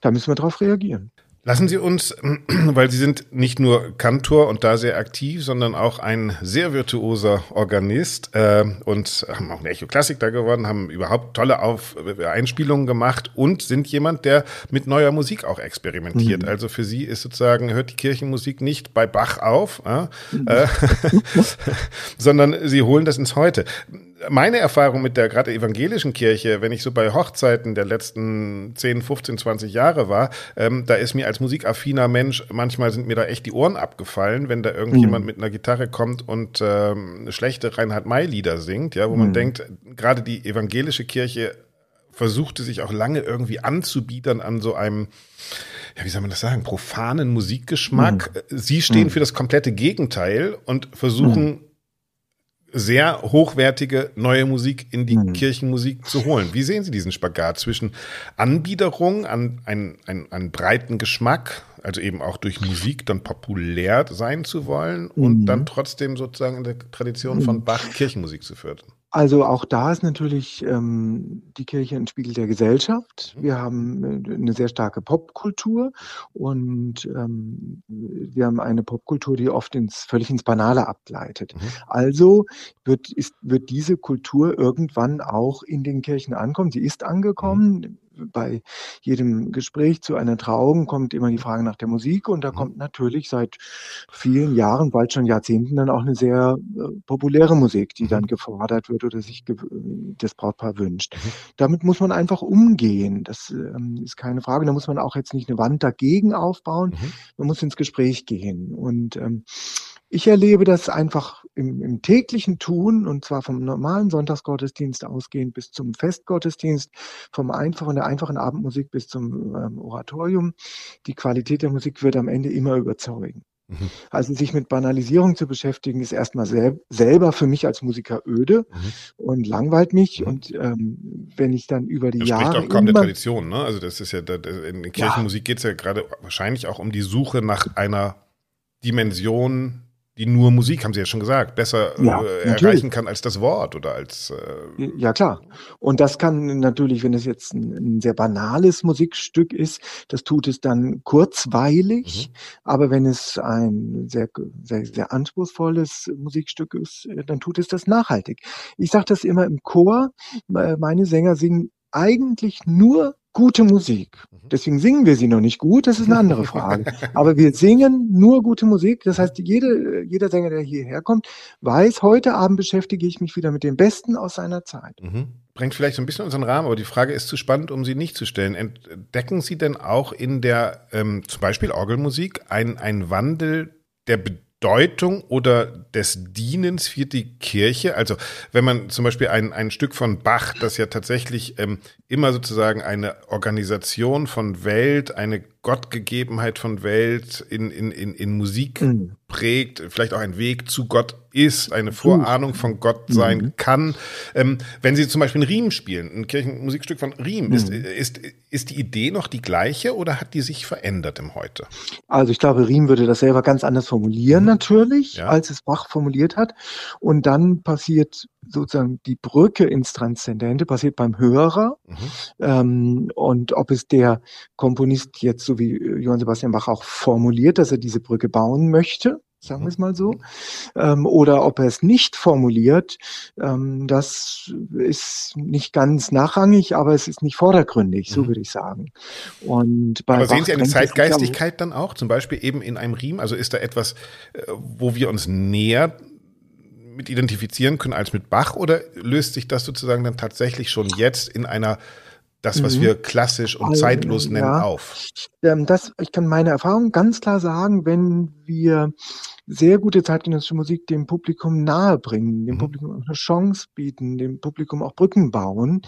Da müssen wir darauf reagieren. Lassen Sie uns, weil Sie sind nicht nur Kantor und da sehr aktiv, sondern auch ein sehr virtuoser Organist äh, und haben auch eine Echo-Klassik da gewonnen, haben überhaupt tolle Auf Einspielungen gemacht und sind jemand, der mit neuer Musik auch experimentiert. Mhm. Also für Sie ist sozusagen, hört die Kirchenmusik nicht bei Bach auf, äh, mhm. äh, sondern Sie holen das ins Heute meine Erfahrung mit der gerade evangelischen Kirche, wenn ich so bei Hochzeiten der letzten 10, 15, 20 Jahre war, ähm, da ist mir als musikaffiner Mensch, manchmal sind mir da echt die Ohren abgefallen, wenn da irgendjemand mhm. mit einer Gitarre kommt und ähm, schlechte Reinhard May-Lieder singt, ja, wo mhm. man denkt, gerade die evangelische Kirche versuchte sich auch lange irgendwie anzubiedern an so einem ja, wie soll man das sagen, profanen Musikgeschmack. Mhm. Sie stehen mhm. für das komplette Gegenteil und versuchen mhm sehr hochwertige neue Musik in die mhm. Kirchenmusik zu holen. Wie sehen Sie diesen Spagat zwischen Anbiederung an einen, einen, einen breiten Geschmack, also eben auch durch Musik dann populär sein zu wollen und mhm. dann trotzdem sozusagen in der Tradition von mhm. Bach Kirchenmusik zu fördern? Also auch da ist natürlich ähm, die Kirche ein Spiegel der Gesellschaft. Mhm. Wir haben äh, eine sehr starke Popkultur und ähm, wir haben eine Popkultur, die oft ins völlig ins Banale abgleitet. Mhm. Also wird, ist, wird diese Kultur irgendwann auch in den Kirchen ankommen. Sie ist angekommen. Mhm bei jedem Gespräch zu einer Trauung kommt immer die Frage nach der Musik und da mhm. kommt natürlich seit vielen Jahren, bald schon Jahrzehnten, dann auch eine sehr äh, populäre Musik, die dann mhm. gefordert wird oder sich das Brautpaar wünscht. Mhm. Damit muss man einfach umgehen. Das ähm, ist keine Frage. Da muss man auch jetzt nicht eine Wand dagegen aufbauen. Man muss ins Gespräch gehen und ähm, ich erlebe das einfach im, im, täglichen Tun, und zwar vom normalen Sonntagsgottesdienst ausgehend bis zum Festgottesdienst, vom einfachen, der einfachen Abendmusik bis zum ähm, Oratorium. Die Qualität der Musik wird am Ende immer überzeugen. Mhm. Also sich mit Banalisierung zu beschäftigen, ist erstmal sel selber für mich als Musiker öde mhm. und langweilt mich. Mhm. Und ähm, wenn ich dann über die das Jahre. Das spricht auch kaum der Tradition, ne? Also das ist ja, in Kirchenmusik ja. geht es ja gerade wahrscheinlich auch um die Suche nach einer Dimension die nur Musik, haben Sie ja schon gesagt, besser ja, äh, erreichen kann als das Wort oder als. Äh ja, klar. Und das kann natürlich, wenn es jetzt ein, ein, sehr banales Musikstück ist, das tut es dann kurzweilig. Mhm. Aber wenn es ein sehr, sehr, sehr anspruchsvolles Musikstück ist, äh, dann tut es das nachhaltig. Ich sage das immer im Chor. Meine Sänger singen eigentlich nur gute Musik. Mhm. Deswegen singen wir sie noch nicht gut, das ist eine andere Frage. Aber wir singen nur gute Musik. Das heißt, jede, jeder Sänger, der hierher kommt, weiß, heute Abend beschäftige ich mich wieder mit dem Besten aus seiner Zeit. Mhm. Bringt vielleicht so ein bisschen unseren Rahmen, aber die Frage ist zu spannend, um sie nicht zu stellen. Entdecken Sie denn auch in der ähm, zum Beispiel Orgelmusik einen Wandel der Bedeutung? Bedeutung oder des Dienens für die Kirche? Also wenn man zum Beispiel ein, ein Stück von Bach, das ja tatsächlich ähm, immer sozusagen eine Organisation von Welt, eine Gottgegebenheit von Welt in, in, in, in Musik mhm. prägt, vielleicht auch ein Weg zu Gott ist, eine Vorahnung von Gott sein mhm. kann. Ähm, wenn Sie zum Beispiel ein Riem spielen, ein Kirchenmusikstück von Riem, mhm. ist, ist, ist die Idee noch die gleiche oder hat die sich verändert im Heute? Also ich glaube, Riem würde das selber ganz anders formulieren mhm. natürlich, ja. als es Bach formuliert hat. Und dann passiert sozusagen die Brücke ins Transzendente passiert beim Hörer. Mhm. Ähm, und ob es der Komponist jetzt, so wie Johann Sebastian Bach auch formuliert, dass er diese Brücke bauen möchte, sagen wir es mal so, ähm, oder ob er es nicht formuliert, ähm, das ist nicht ganz nachrangig, aber es ist nicht vordergründig, so mhm. würde ich sagen. Und bei aber sehen Sie eine Zeitgeistigkeit dann auch, zum Beispiel eben in einem Riem? Also ist da etwas, äh, wo wir uns näher mit identifizieren können als mit Bach oder löst sich das sozusagen dann tatsächlich schon jetzt in einer das, was mhm. wir klassisch und zeitlos nennen, ja. auf? Ähm, das, ich kann meine Erfahrung ganz klar sagen, wenn wir sehr gute zeitgenössische Musik dem Publikum nahebringen, dem mhm. Publikum eine Chance bieten, dem Publikum auch Brücken bauen,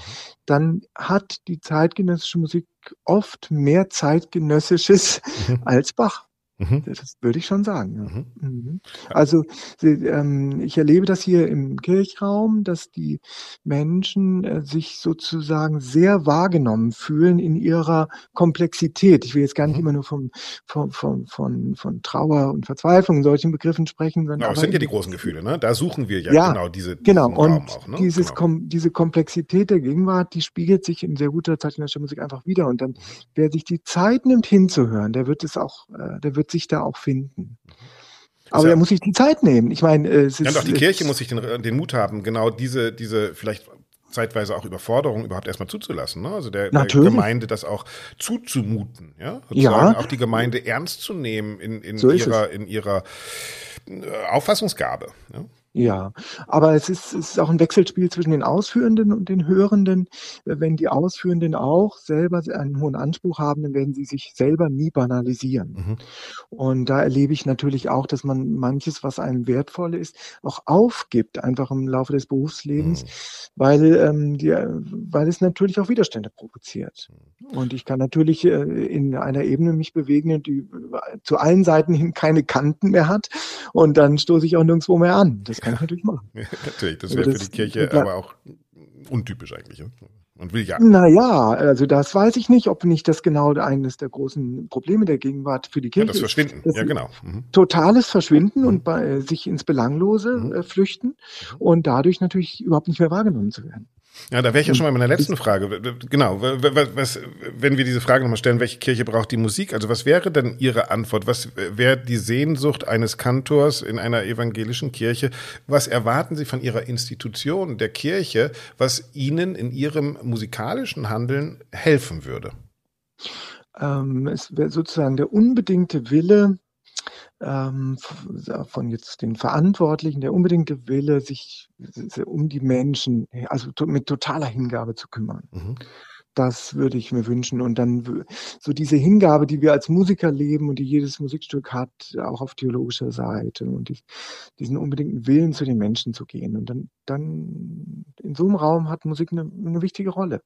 dann hat die zeitgenössische Musik oft mehr zeitgenössisches mhm. als Bach. Mhm. Das würde ich schon sagen. Ja. Mhm. mhm. Also ähm, ich erlebe das hier im Kirchraum, dass die Menschen äh, sich sozusagen sehr wahrgenommen fühlen in ihrer Komplexität. Ich will jetzt gar nicht mhm. immer nur vom, vom, von, von, von Trauer und Verzweiflung in solchen Begriffen sprechen. Sondern aber es sind ja die großen Gefühle, ne? Da suchen wir ja, ja genau diese genau und auch, ne? dieses genau. Kom diese Komplexität der Gegenwart, die spiegelt sich in sehr guter zeitgenössischer Musik einfach wieder. Und dann, mhm. wer sich die Zeit nimmt hinzuhören, der wird es auch, äh, der wird wird sich da auch finden. Aber ja, er muss sich die Zeit nehmen. Ich meine, äh, es ist. Ja, doch, die Kirche muss sich den, den Mut haben, genau diese, diese vielleicht zeitweise auch Überforderung überhaupt erstmal zuzulassen. Ne? Also der, der, Gemeinde das auch zuzumuten, ja, Sozusagen ja. auch die Gemeinde ernst zu nehmen in, in so ihrer in ihrer äh, Auffassungsgabe. Ja? Ja, aber es ist, es ist auch ein Wechselspiel zwischen den Ausführenden und den Hörenden. Wenn die Ausführenden auch selber einen hohen Anspruch haben, dann werden sie sich selber nie banalisieren. Mhm. Und da erlebe ich natürlich auch, dass man manches, was einem wertvoll ist, auch aufgibt, einfach im Laufe des Berufslebens, mhm. weil, ähm, die, weil es natürlich auch Widerstände provoziert. Mhm. Und ich kann natürlich äh, in einer Ebene mich bewegen, die zu allen Seiten hin keine Kanten mehr hat. Und dann stoße ich auch nirgendwo mehr an. Das kann ich natürlich machen. natürlich, das wäre für die Kirche aber auch untypisch eigentlich. Und will ja. Naja, also das weiß ich nicht, ob nicht das genau eines der großen Probleme der Gegenwart für die Kirche ja, das Verschwinden, das ja genau. Mhm. Totales Verschwinden mhm. und bei, sich ins Belanglose mhm. äh, flüchten mhm. und dadurch natürlich überhaupt nicht mehr wahrgenommen zu werden. Ja, da wäre ich ja schon mal bei meiner letzten Frage. Genau, was, wenn wir diese Frage nochmal stellen, welche Kirche braucht die Musik? Also was wäre denn Ihre Antwort? Was wäre die Sehnsucht eines Kantors in einer evangelischen Kirche? Was erwarten Sie von Ihrer Institution, der Kirche, was Ihnen in Ihrem musikalischen Handeln helfen würde? Ähm, es wäre sozusagen der unbedingte Wille, ähm, von jetzt den Verantwortlichen, der unbedingte Wille, sich um die Menschen, also mit totaler Hingabe zu kümmern. Mhm. Das würde ich mir wünschen. Und dann so diese Hingabe, die wir als Musiker leben und die jedes Musikstück hat, auch auf theologischer Seite und die, diesen unbedingten Willen zu den Menschen zu gehen. Und dann, dann in so einem Raum hat Musik eine, eine wichtige Rolle.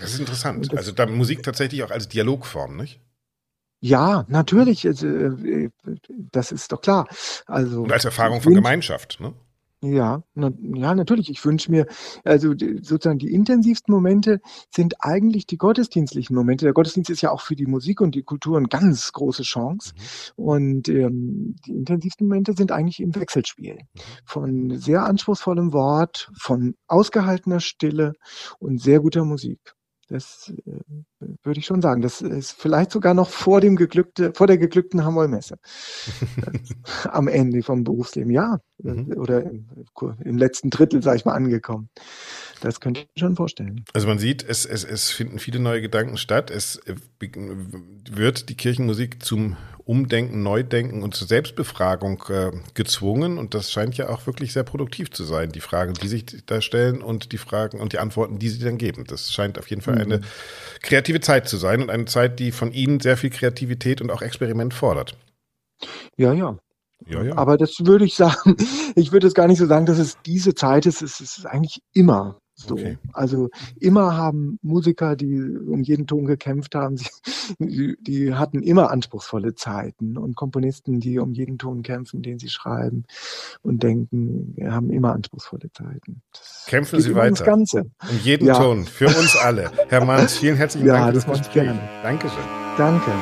Das ist interessant. Das, also da Musik tatsächlich auch als Dialogform, nicht? Ja, natürlich. Also, äh, das ist doch klar. Also, Und als Erfahrung von Gemeinschaft, ne? Ja, na, ja, natürlich. Ich wünsche mir, also die, sozusagen die intensivsten Momente sind eigentlich die gottesdienstlichen Momente. Der Gottesdienst ist ja auch für die Musik und die Kultur eine ganz große Chance. Mhm. Und ähm, die intensivsten Momente sind eigentlich im Wechselspiel. Mhm. Von sehr anspruchsvollem Wort, von ausgehaltener Stille und sehr guter Musik. Das äh, würde ich schon sagen. Das ist vielleicht sogar noch vor dem geglückte, vor der geglückten Hamollmesse. Am Ende vom Berufsleben, ja. Mhm. Oder im, im, letzten Drittel, sage ich mal, angekommen. Das könnte ich mir schon vorstellen. Also man sieht, es, es, es finden viele neue Gedanken statt. Es äh, wird die Kirchenmusik zum Umdenken, Neudenken und zur Selbstbefragung äh, gezwungen. Und das scheint ja auch wirklich sehr produktiv zu sein, die Fragen, die sich da stellen und die Fragen und die Antworten, die sie dann geben. Das scheint auf jeden Fall eine mhm. kreative Zeit zu sein und eine Zeit, die von Ihnen sehr viel Kreativität und auch Experiment fordert. Ja, ja. Ja, ja. Aber das würde ich sagen, ich würde es gar nicht so sagen, dass es diese Zeit ist. Es ist eigentlich immer so. Okay. Also immer haben Musiker, die um jeden Ton gekämpft haben, die, die, hatten immer anspruchsvolle Zeiten und Komponisten, die um jeden Ton kämpfen, den sie schreiben und denken, haben immer anspruchsvolle Zeiten. Das Kämpfen Sie weiter. Ganze. Um jeden ja. Ton, für uns alle. Herr Manns, vielen herzlichen ja, Dank. Ja, das mache ich gerne. Dankeschön. Danke.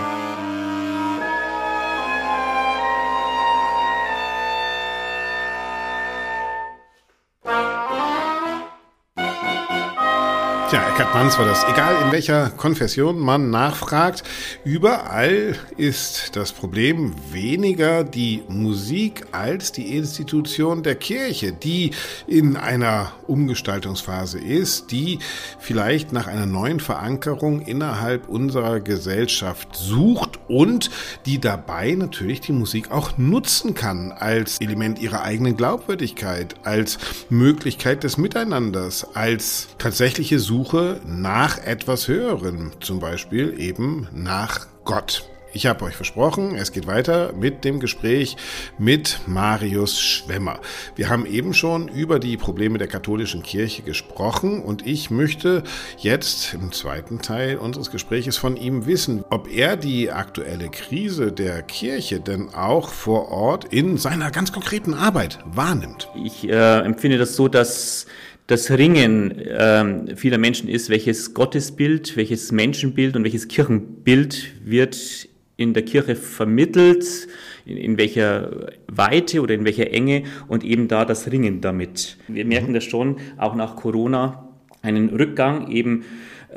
Tja, Eckhard Manns war das. Egal in welcher Konfession man nachfragt, überall ist das Problem weniger die Musik als die Institution der Kirche, die in einer Umgestaltungsphase ist, die vielleicht nach einer neuen Verankerung innerhalb unserer Gesellschaft sucht und die dabei natürlich die Musik auch nutzen kann als Element ihrer eigenen Glaubwürdigkeit, als Möglichkeit des Miteinanders, als tatsächliche Suche Suche nach etwas Höherem, zum Beispiel eben nach Gott. Ich habe euch versprochen, es geht weiter mit dem Gespräch mit Marius Schwemmer. Wir haben eben schon über die Probleme der katholischen Kirche gesprochen und ich möchte jetzt im zweiten Teil unseres Gespräches von ihm wissen, ob er die aktuelle Krise der Kirche denn auch vor Ort in seiner ganz konkreten Arbeit wahrnimmt. Ich äh, empfinde das so, dass das Ringen äh, vieler Menschen ist, welches Gottesbild, welches Menschenbild und welches Kirchenbild wird in der Kirche vermittelt, in, in, welcher Weite oder in welcher Enge und eben da das Ringen damit. Wir merken mhm. das schon auch nach Corona, einen Rückgang eben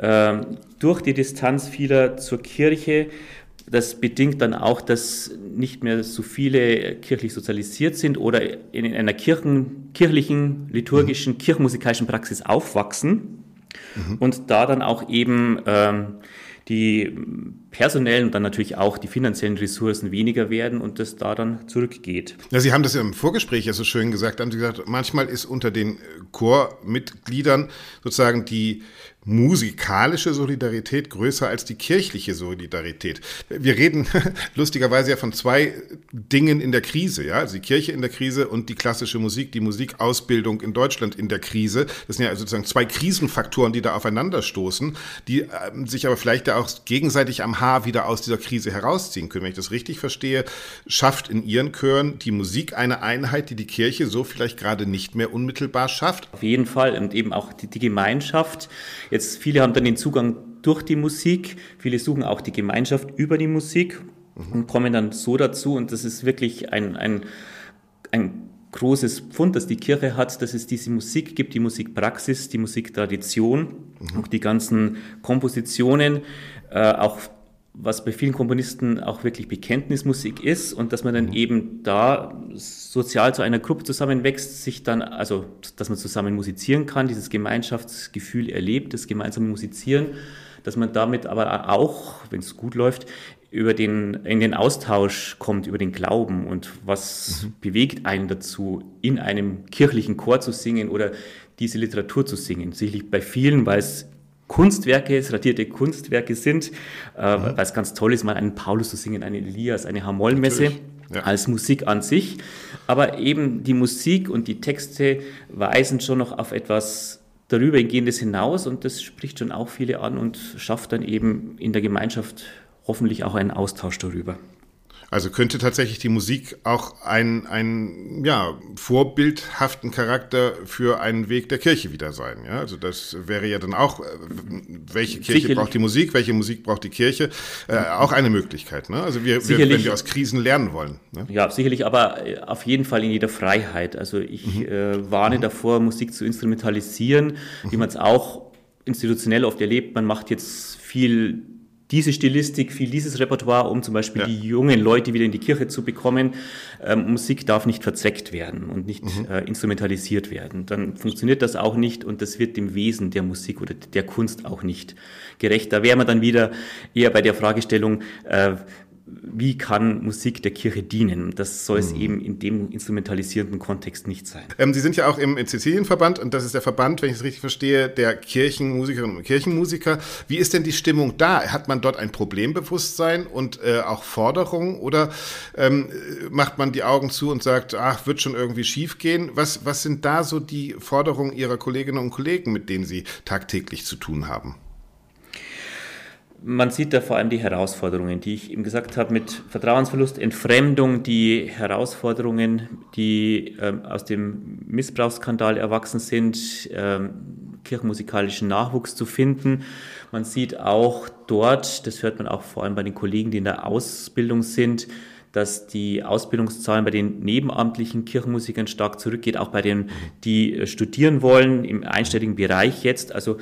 äh, durch die Distanz vieler zur Kirche das bedingt dann auch, dass nicht mehr so viele kirchlich sozialisiert sind oder in einer Kirchen, kirchlichen, liturgischen, mhm. kirchenmusikalischen Praxis aufwachsen mhm. und da dann auch eben ähm, die personellen und dann natürlich auch die finanziellen Ressourcen weniger werden und das da dann zurückgeht. Ja, Sie haben das ja im Vorgespräch ja so schön gesagt, haben Sie gesagt, manchmal ist unter den Chormitgliedern sozusagen die musikalische Solidarität größer als die kirchliche Solidarität. Wir reden lustigerweise ja von zwei Dingen in der Krise, ja, also die Kirche in der Krise und die klassische Musik, die Musikausbildung in Deutschland in der Krise. Das sind ja sozusagen zwei Krisenfaktoren, die da aufeinanderstoßen, die äh, sich aber vielleicht ja auch gegenseitig am Haar wieder aus dieser Krise herausziehen können. Wenn ich das richtig verstehe, schafft in Ihren Chören die Musik eine Einheit, die die Kirche so vielleicht gerade nicht mehr unmittelbar schafft? Auf jeden Fall und eben auch die, die Gemeinschaft. Jetzt viele haben dann den Zugang durch die Musik, viele suchen auch die Gemeinschaft über die Musik mhm. und kommen dann so dazu und das ist wirklich ein, ein, ein großes Pfund, das die Kirche hat, dass es diese Musik gibt, die Musikpraxis, die Musiktradition, mhm. auch die ganzen Kompositionen, äh, auch was bei vielen Komponisten auch wirklich Bekenntnismusik ist und dass man dann mhm. eben da sozial zu einer Gruppe zusammenwächst, sich dann, also dass man zusammen musizieren kann, dieses Gemeinschaftsgefühl erlebt, das gemeinsame Musizieren, dass man damit aber auch, wenn es gut läuft, über den, in den Austausch kommt, über den Glauben und was mhm. bewegt einen dazu, in einem kirchlichen Chor zu singen oder diese Literatur zu singen. Sicherlich bei vielen, weil es Kunstwerke, radierte Kunstwerke sind, äh, mhm. weil es ganz toll ist, mal einen Paulus zu singen, eine Elias, eine Hamollmesse ja. als Musik an sich. Aber eben die Musik und die Texte weisen schon noch auf etwas darübergehendes hinaus und das spricht schon auch viele an und schafft dann eben in der Gemeinschaft hoffentlich auch einen Austausch darüber. Also könnte tatsächlich die Musik auch einen, einen ja, vorbildhaften Charakter für einen Weg der Kirche wieder sein. Ja? Also das wäre ja dann auch, äh, welche Kirche Sicherlich. braucht die Musik, welche Musik braucht die Kirche, äh, auch eine Möglichkeit. Ne? Also wir, wir, wenn wir aus Krisen lernen wollen. Ne? Ja, sicherlich, aber äh, auf jeden Fall in jeder Freiheit. Also ich mhm. äh, warne mhm. davor, Musik zu instrumentalisieren, wie mhm. man es auch institutionell oft erlebt. Man macht jetzt viel diese Stilistik, viel dieses Repertoire, um zum Beispiel ja. die jungen Leute wieder in die Kirche zu bekommen. Ähm, Musik darf nicht verzweckt werden und nicht mhm. äh, instrumentalisiert werden. Dann funktioniert das auch nicht und das wird dem Wesen der Musik oder der Kunst auch nicht gerecht. Da wäre man dann wieder eher bei der Fragestellung, äh, wie kann Musik der Kirche dienen? Das soll es mhm. eben in dem instrumentalisierenden Kontext nicht sein. Ähm, Sie sind ja auch im Sizilienverband und das ist der Verband, wenn ich es richtig verstehe, der Kirchenmusikerinnen und Kirchenmusiker. Wie ist denn die Stimmung da? Hat man dort ein Problembewusstsein und äh, auch Forderungen oder ähm, macht man die Augen zu und sagt, ach, wird schon irgendwie schief gehen? Was, was sind da so die Forderungen Ihrer Kolleginnen und Kollegen, mit denen Sie tagtäglich zu tun haben? Man sieht da vor allem die Herausforderungen, die ich eben gesagt habe, mit Vertrauensverlust, Entfremdung, die Herausforderungen, die ähm, aus dem Missbrauchsskandal erwachsen sind, ähm, kirchenmusikalischen Nachwuchs zu finden. Man sieht auch dort, das hört man auch vor allem bei den Kollegen, die in der Ausbildung sind, dass die Ausbildungszahlen bei den nebenamtlichen Kirchenmusikern stark zurückgeht, auch bei denen, die studieren wollen im einstelligen Bereich jetzt. Also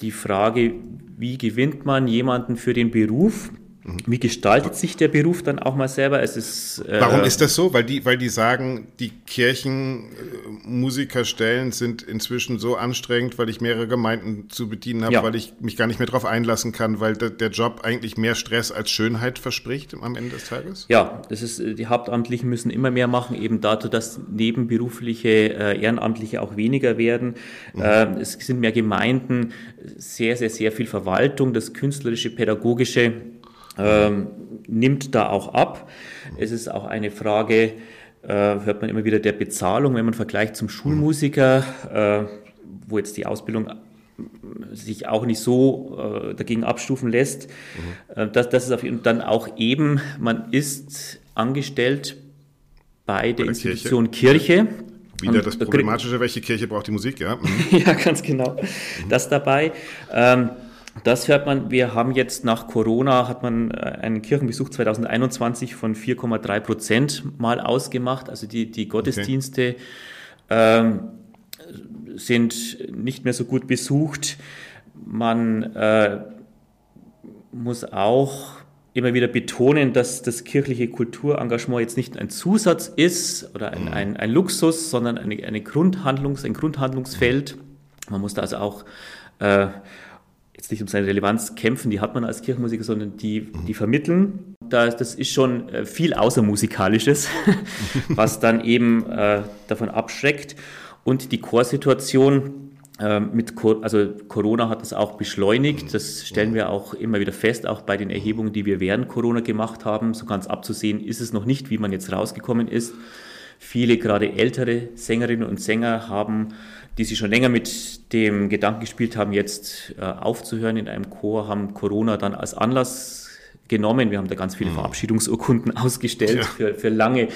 die Frage, wie gewinnt man jemanden für den Beruf? Wie gestaltet sich der Beruf dann auch mal selber? Es ist, äh Warum ist das so? Weil die, weil die sagen, die Kirchenmusikerstellen sind inzwischen so anstrengend, weil ich mehrere Gemeinden zu bedienen habe, ja. weil ich mich gar nicht mehr darauf einlassen kann, weil der, der, Job eigentlich mehr Stress als Schönheit verspricht am Ende des Tages? Ja, das ist, die Hauptamtlichen müssen immer mehr machen, eben dazu, dass nebenberufliche äh, Ehrenamtliche auch weniger werden. Mhm. Äh, es sind mehr Gemeinden, sehr, sehr, sehr viel Verwaltung, das künstlerische, pädagogische ähm, nimmt da auch ab. Es ist auch eine Frage, äh, hört man immer wieder, der Bezahlung, wenn man vergleicht zum Schulmusiker, äh, wo jetzt die Ausbildung sich auch nicht so äh, dagegen abstufen lässt. Mhm. Äh, das, das ist auf jeden Fall dann auch eben, man ist angestellt bei der, bei Institution Kirche. Kirche. Wieder das Problematische, welche Kirche braucht die Musik, ja? Mhm. ja, ganz genau. Mhm. Das dabei. Ähm, das hört man, wir haben jetzt nach Corona, hat man äh, einen Kirchenbesuch 2021 von 4,3 Prozent mal ausgemacht. Also die, die Gottesdienste okay. ähm, sind nicht mehr so gut besucht. Man äh, muss auch immer wieder betonen, dass das kirchliche Kulturengagement jetzt nicht ein Zusatz ist oder ein, mhm. ein, ein Luxus, sondern eine, eine Grundhandlungs, ein Grundhandlungsfeld. Man muss da also auch äh, jetzt nicht um seine Relevanz kämpfen, die hat man als Kirchenmusiker, sondern die, die vermitteln. Das, das ist schon äh, viel Außermusikalisches, was dann eben äh, davon abschreckt. Und die Chorsituation äh, mit, also Corona hat das auch beschleunigt. Das stellen wir auch immer wieder fest, auch bei den Erhebungen, die wir während Corona gemacht haben. So ganz abzusehen ist es noch nicht, wie man jetzt rausgekommen ist. Viele, gerade ältere Sängerinnen und Sänger haben die sich schon länger mit dem Gedanken gespielt haben, jetzt äh, aufzuhören in einem Chor, haben Corona dann als Anlass genommen. Wir haben da ganz viele mhm. Verabschiedungsurkunden ausgestellt ja. für, für lange ja.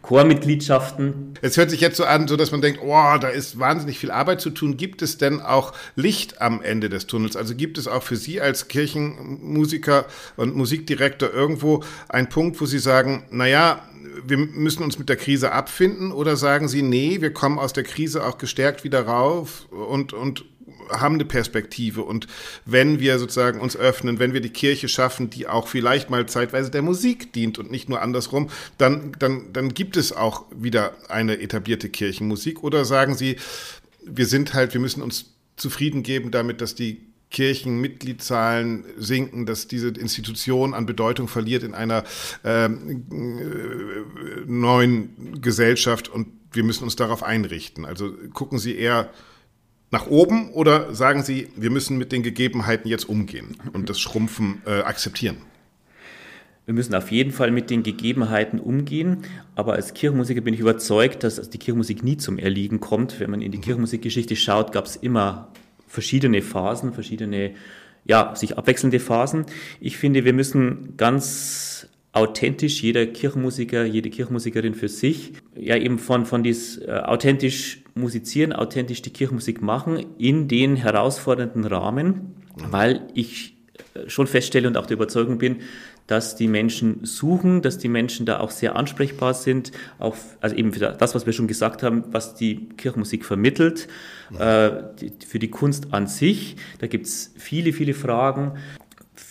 Chormitgliedschaften. Es hört sich jetzt so an, so dass man denkt, oh, da ist wahnsinnig viel Arbeit zu tun. Gibt es denn auch Licht am Ende des Tunnels? Also gibt es auch für Sie als Kirchenmusiker und Musikdirektor irgendwo einen Punkt, wo Sie sagen, naja, wir müssen uns mit der Krise abfinden oder sagen Sie, nee, wir kommen aus der Krise auch gestärkt wieder rauf und, und haben eine Perspektive. Und wenn wir sozusagen uns öffnen, wenn wir die Kirche schaffen, die auch vielleicht mal zeitweise der Musik dient und nicht nur andersrum, dann, dann, dann gibt es auch wieder eine etablierte Kirchenmusik. Oder sagen Sie, wir sind halt, wir müssen uns zufrieden geben damit, dass die Kirchenmitgliedszahlen sinken, dass diese Institution an Bedeutung verliert in einer ähm, äh, neuen Gesellschaft. Und wir müssen uns darauf einrichten. Also gucken Sie eher nach oben oder sagen Sie, wir müssen mit den Gegebenheiten jetzt umgehen und das Schrumpfen äh, akzeptieren? Wir müssen auf jeden Fall mit den Gegebenheiten umgehen, aber als Kirchenmusiker bin ich überzeugt, dass die Kirchenmusik nie zum Erliegen kommt. Wenn man in die mhm. Kirchenmusikgeschichte schaut, gab es immer verschiedene Phasen, verschiedene, ja, sich abwechselnde Phasen. Ich finde, wir müssen ganz authentisch, jeder Kirchenmusiker, jede Kirchenmusikerin für sich, ja eben von, von dies äh, authentisch musizieren, authentisch die Kirchenmusik machen in den herausfordernden Rahmen, weil ich äh, schon feststelle und auch der Überzeugung bin, dass die Menschen suchen, dass die Menschen da auch sehr ansprechbar sind, auch, also eben für das, was wir schon gesagt haben, was die Kirchenmusik vermittelt, äh, die, für die Kunst an sich. Da gibt's viele, viele Fragen.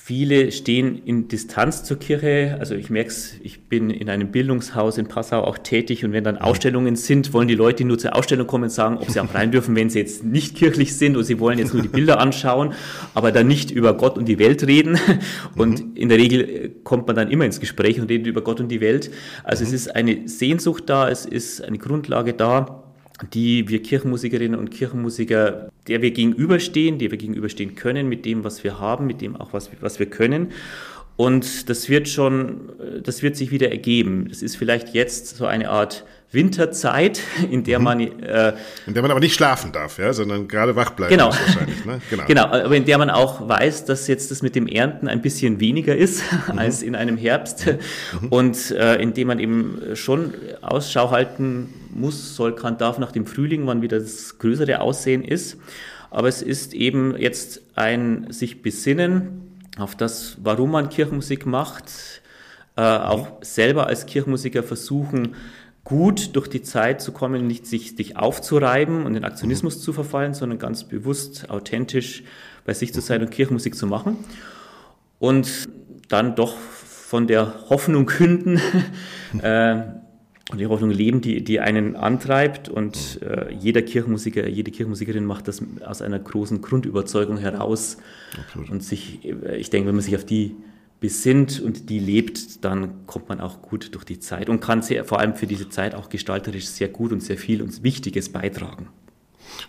Viele stehen in Distanz zur Kirche. Also ich merke es, ich bin in einem Bildungshaus in Passau auch tätig und wenn dann Ausstellungen sind, wollen die Leute nur zur Ausstellung kommen und sagen, ob sie auch rein dürfen, wenn sie jetzt nicht kirchlich sind oder sie wollen jetzt nur die Bilder anschauen, aber dann nicht über Gott und die Welt reden. Und mhm. in der Regel kommt man dann immer ins Gespräch und redet über Gott und die Welt. Also es ist eine Sehnsucht da, es ist eine Grundlage da die wir Kirchenmusikerinnen und Kirchenmusiker, der wir gegenüberstehen, der wir gegenüberstehen können mit dem, was wir haben, mit dem auch, was, was wir können. Und das wird schon, das wird sich wieder ergeben. Das ist vielleicht jetzt so eine Art Winterzeit, in der mhm. man äh, in der man aber nicht schlafen darf, ja, sondern gerade wach bleiben genau. muss wahrscheinlich. Ne? Genau. genau, aber in der man auch weiß, dass jetzt das mit dem Ernten ein bisschen weniger ist mhm. als in einem Herbst mhm. und äh, in dem man eben schon Ausschau halten muss, soll, kann, darf nach dem Frühling, wann wieder das größere Aussehen ist. Aber es ist eben jetzt ein sich besinnen auf das, warum man Kirchenmusik macht, äh, auch selber als Kirchenmusiker versuchen, gut durch die Zeit zu kommen, nicht sich, sich aufzureiben und in Aktionismus mhm. zu verfallen, sondern ganz bewusst, authentisch bei sich zu sein und Kirchenmusik zu machen. Und dann doch von der Hoffnung künden äh, und die Hoffnung leben, die, die einen antreibt. Und äh, jeder Kirchenmusiker, jede Kirchenmusikerin macht das aus einer großen Grundüberzeugung heraus. Absolut. Und sich, äh, ich denke, wenn man sich auf die besinnt und die lebt, dann kommt man auch gut durch die Zeit und kann sehr, vor allem für diese Zeit auch gestalterisch sehr gut und sehr viel und Wichtiges beitragen.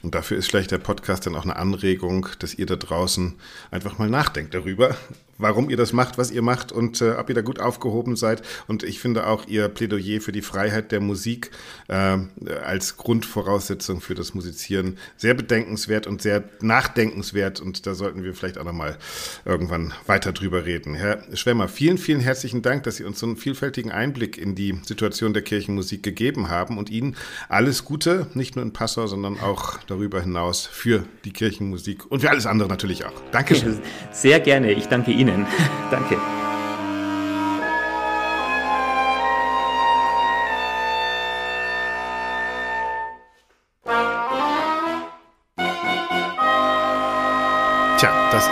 Und dafür ist vielleicht der Podcast dann auch eine Anregung, dass ihr da draußen einfach mal nachdenkt darüber, warum ihr das macht, was ihr macht und äh, ob ihr da gut aufgehoben seid. Und ich finde auch ihr Plädoyer für die Freiheit der Musik äh, als Grundvoraussetzung für das Musizieren sehr bedenkenswert und sehr nachdenkenswert. Und da sollten wir vielleicht auch nochmal irgendwann weiter drüber reden. Herr Schwemmer, vielen, vielen herzlichen Dank, dass Sie uns so einen vielfältigen Einblick in die Situation der Kirchenmusik gegeben haben und Ihnen alles Gute, nicht nur in Passau, sondern auch darüber hinaus für die Kirchenmusik und für alles andere natürlich auch. Dankeschön. Sehr gerne. Ich danke Ihnen. Ihnen. Danke.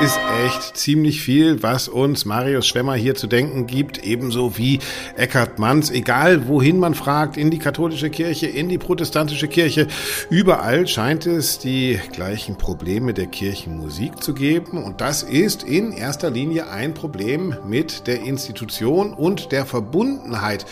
Ist echt ziemlich viel, was uns Marius Schwemmer hier zu denken gibt, ebenso wie Eckhard Manns. Egal wohin man fragt, in die katholische Kirche, in die protestantische Kirche, überall scheint es die gleichen Probleme der Kirchenmusik zu geben. Und das ist in erster Linie ein Problem mit der Institution und der Verbundenheit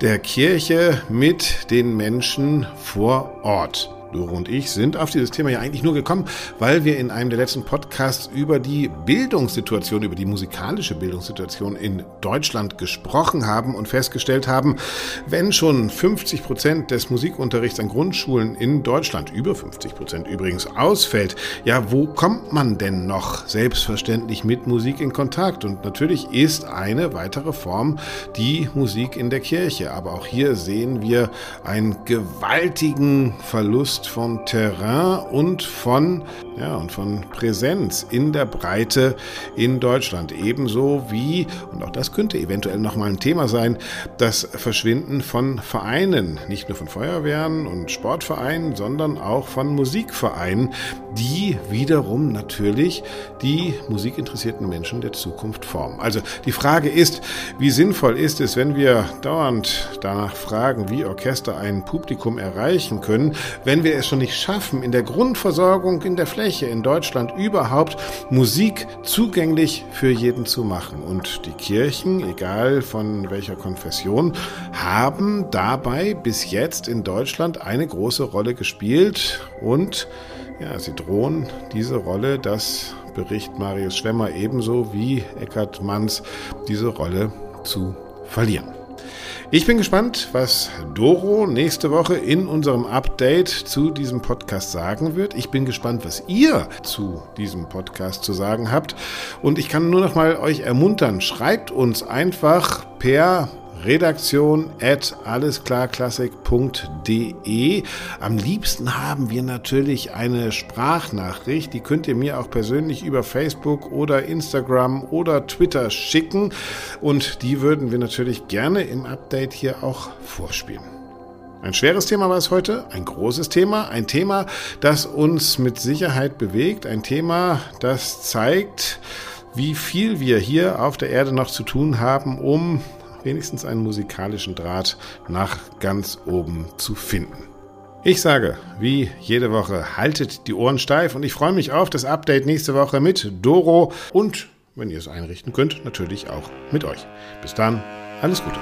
der Kirche mit den Menschen vor Ort. Doro und ich sind auf dieses Thema ja eigentlich nur gekommen, weil wir in einem der letzten Podcasts über die Bildungssituation, über die musikalische Bildungssituation in Deutschland gesprochen haben und festgestellt haben, wenn schon 50 Prozent des Musikunterrichts an Grundschulen in Deutschland, über 50 Prozent übrigens, ausfällt, ja, wo kommt man denn noch selbstverständlich mit Musik in Kontakt? Und natürlich ist eine weitere Form die Musik in der Kirche. Aber auch hier sehen wir einen gewaltigen Verlust Verlust von Terrain und von, ja, und von Präsenz in der Breite in Deutschland. Ebenso wie, und auch das könnte eventuell nochmal ein Thema sein, das Verschwinden von Vereinen. Nicht nur von Feuerwehren und Sportvereinen, sondern auch von Musikvereinen, die wiederum natürlich die musikinteressierten Menschen der Zukunft formen. Also die Frage ist, wie sinnvoll ist es, wenn wir dauernd danach fragen, wie Orchester ein Publikum erreichen können, wenn wir es schon nicht schaffen, in der Grundversorgung in der Fläche in Deutschland überhaupt Musik zugänglich für jeden zu machen. Und die Kirchen, egal von welcher Konfession, haben dabei bis jetzt in Deutschland eine große Rolle gespielt und ja, sie drohen diese Rolle, das berichtet Marius Schwemmer ebenso wie Eckhard Manns, diese Rolle zu verlieren. Ich bin gespannt, was Doro nächste Woche in unserem Update zu diesem Podcast sagen wird. Ich bin gespannt, was ihr zu diesem Podcast zu sagen habt. Und ich kann nur noch mal euch ermuntern, schreibt uns einfach per redaktion at allesklarklassik.de. Am liebsten haben wir natürlich eine Sprachnachricht. Die könnt ihr mir auch persönlich über Facebook oder Instagram oder Twitter schicken. Und die würden wir natürlich gerne im Update hier auch vorspielen. Ein schweres Thema war es heute, ein großes Thema, ein Thema, das uns mit Sicherheit bewegt, ein Thema, das zeigt, wie viel wir hier auf der Erde noch zu tun haben, um wenigstens einen musikalischen Draht nach ganz oben zu finden. Ich sage, wie jede Woche, haltet die Ohren steif und ich freue mich auf das Update nächste Woche mit Doro und, wenn ihr es einrichten könnt, natürlich auch mit euch. Bis dann, alles Gute.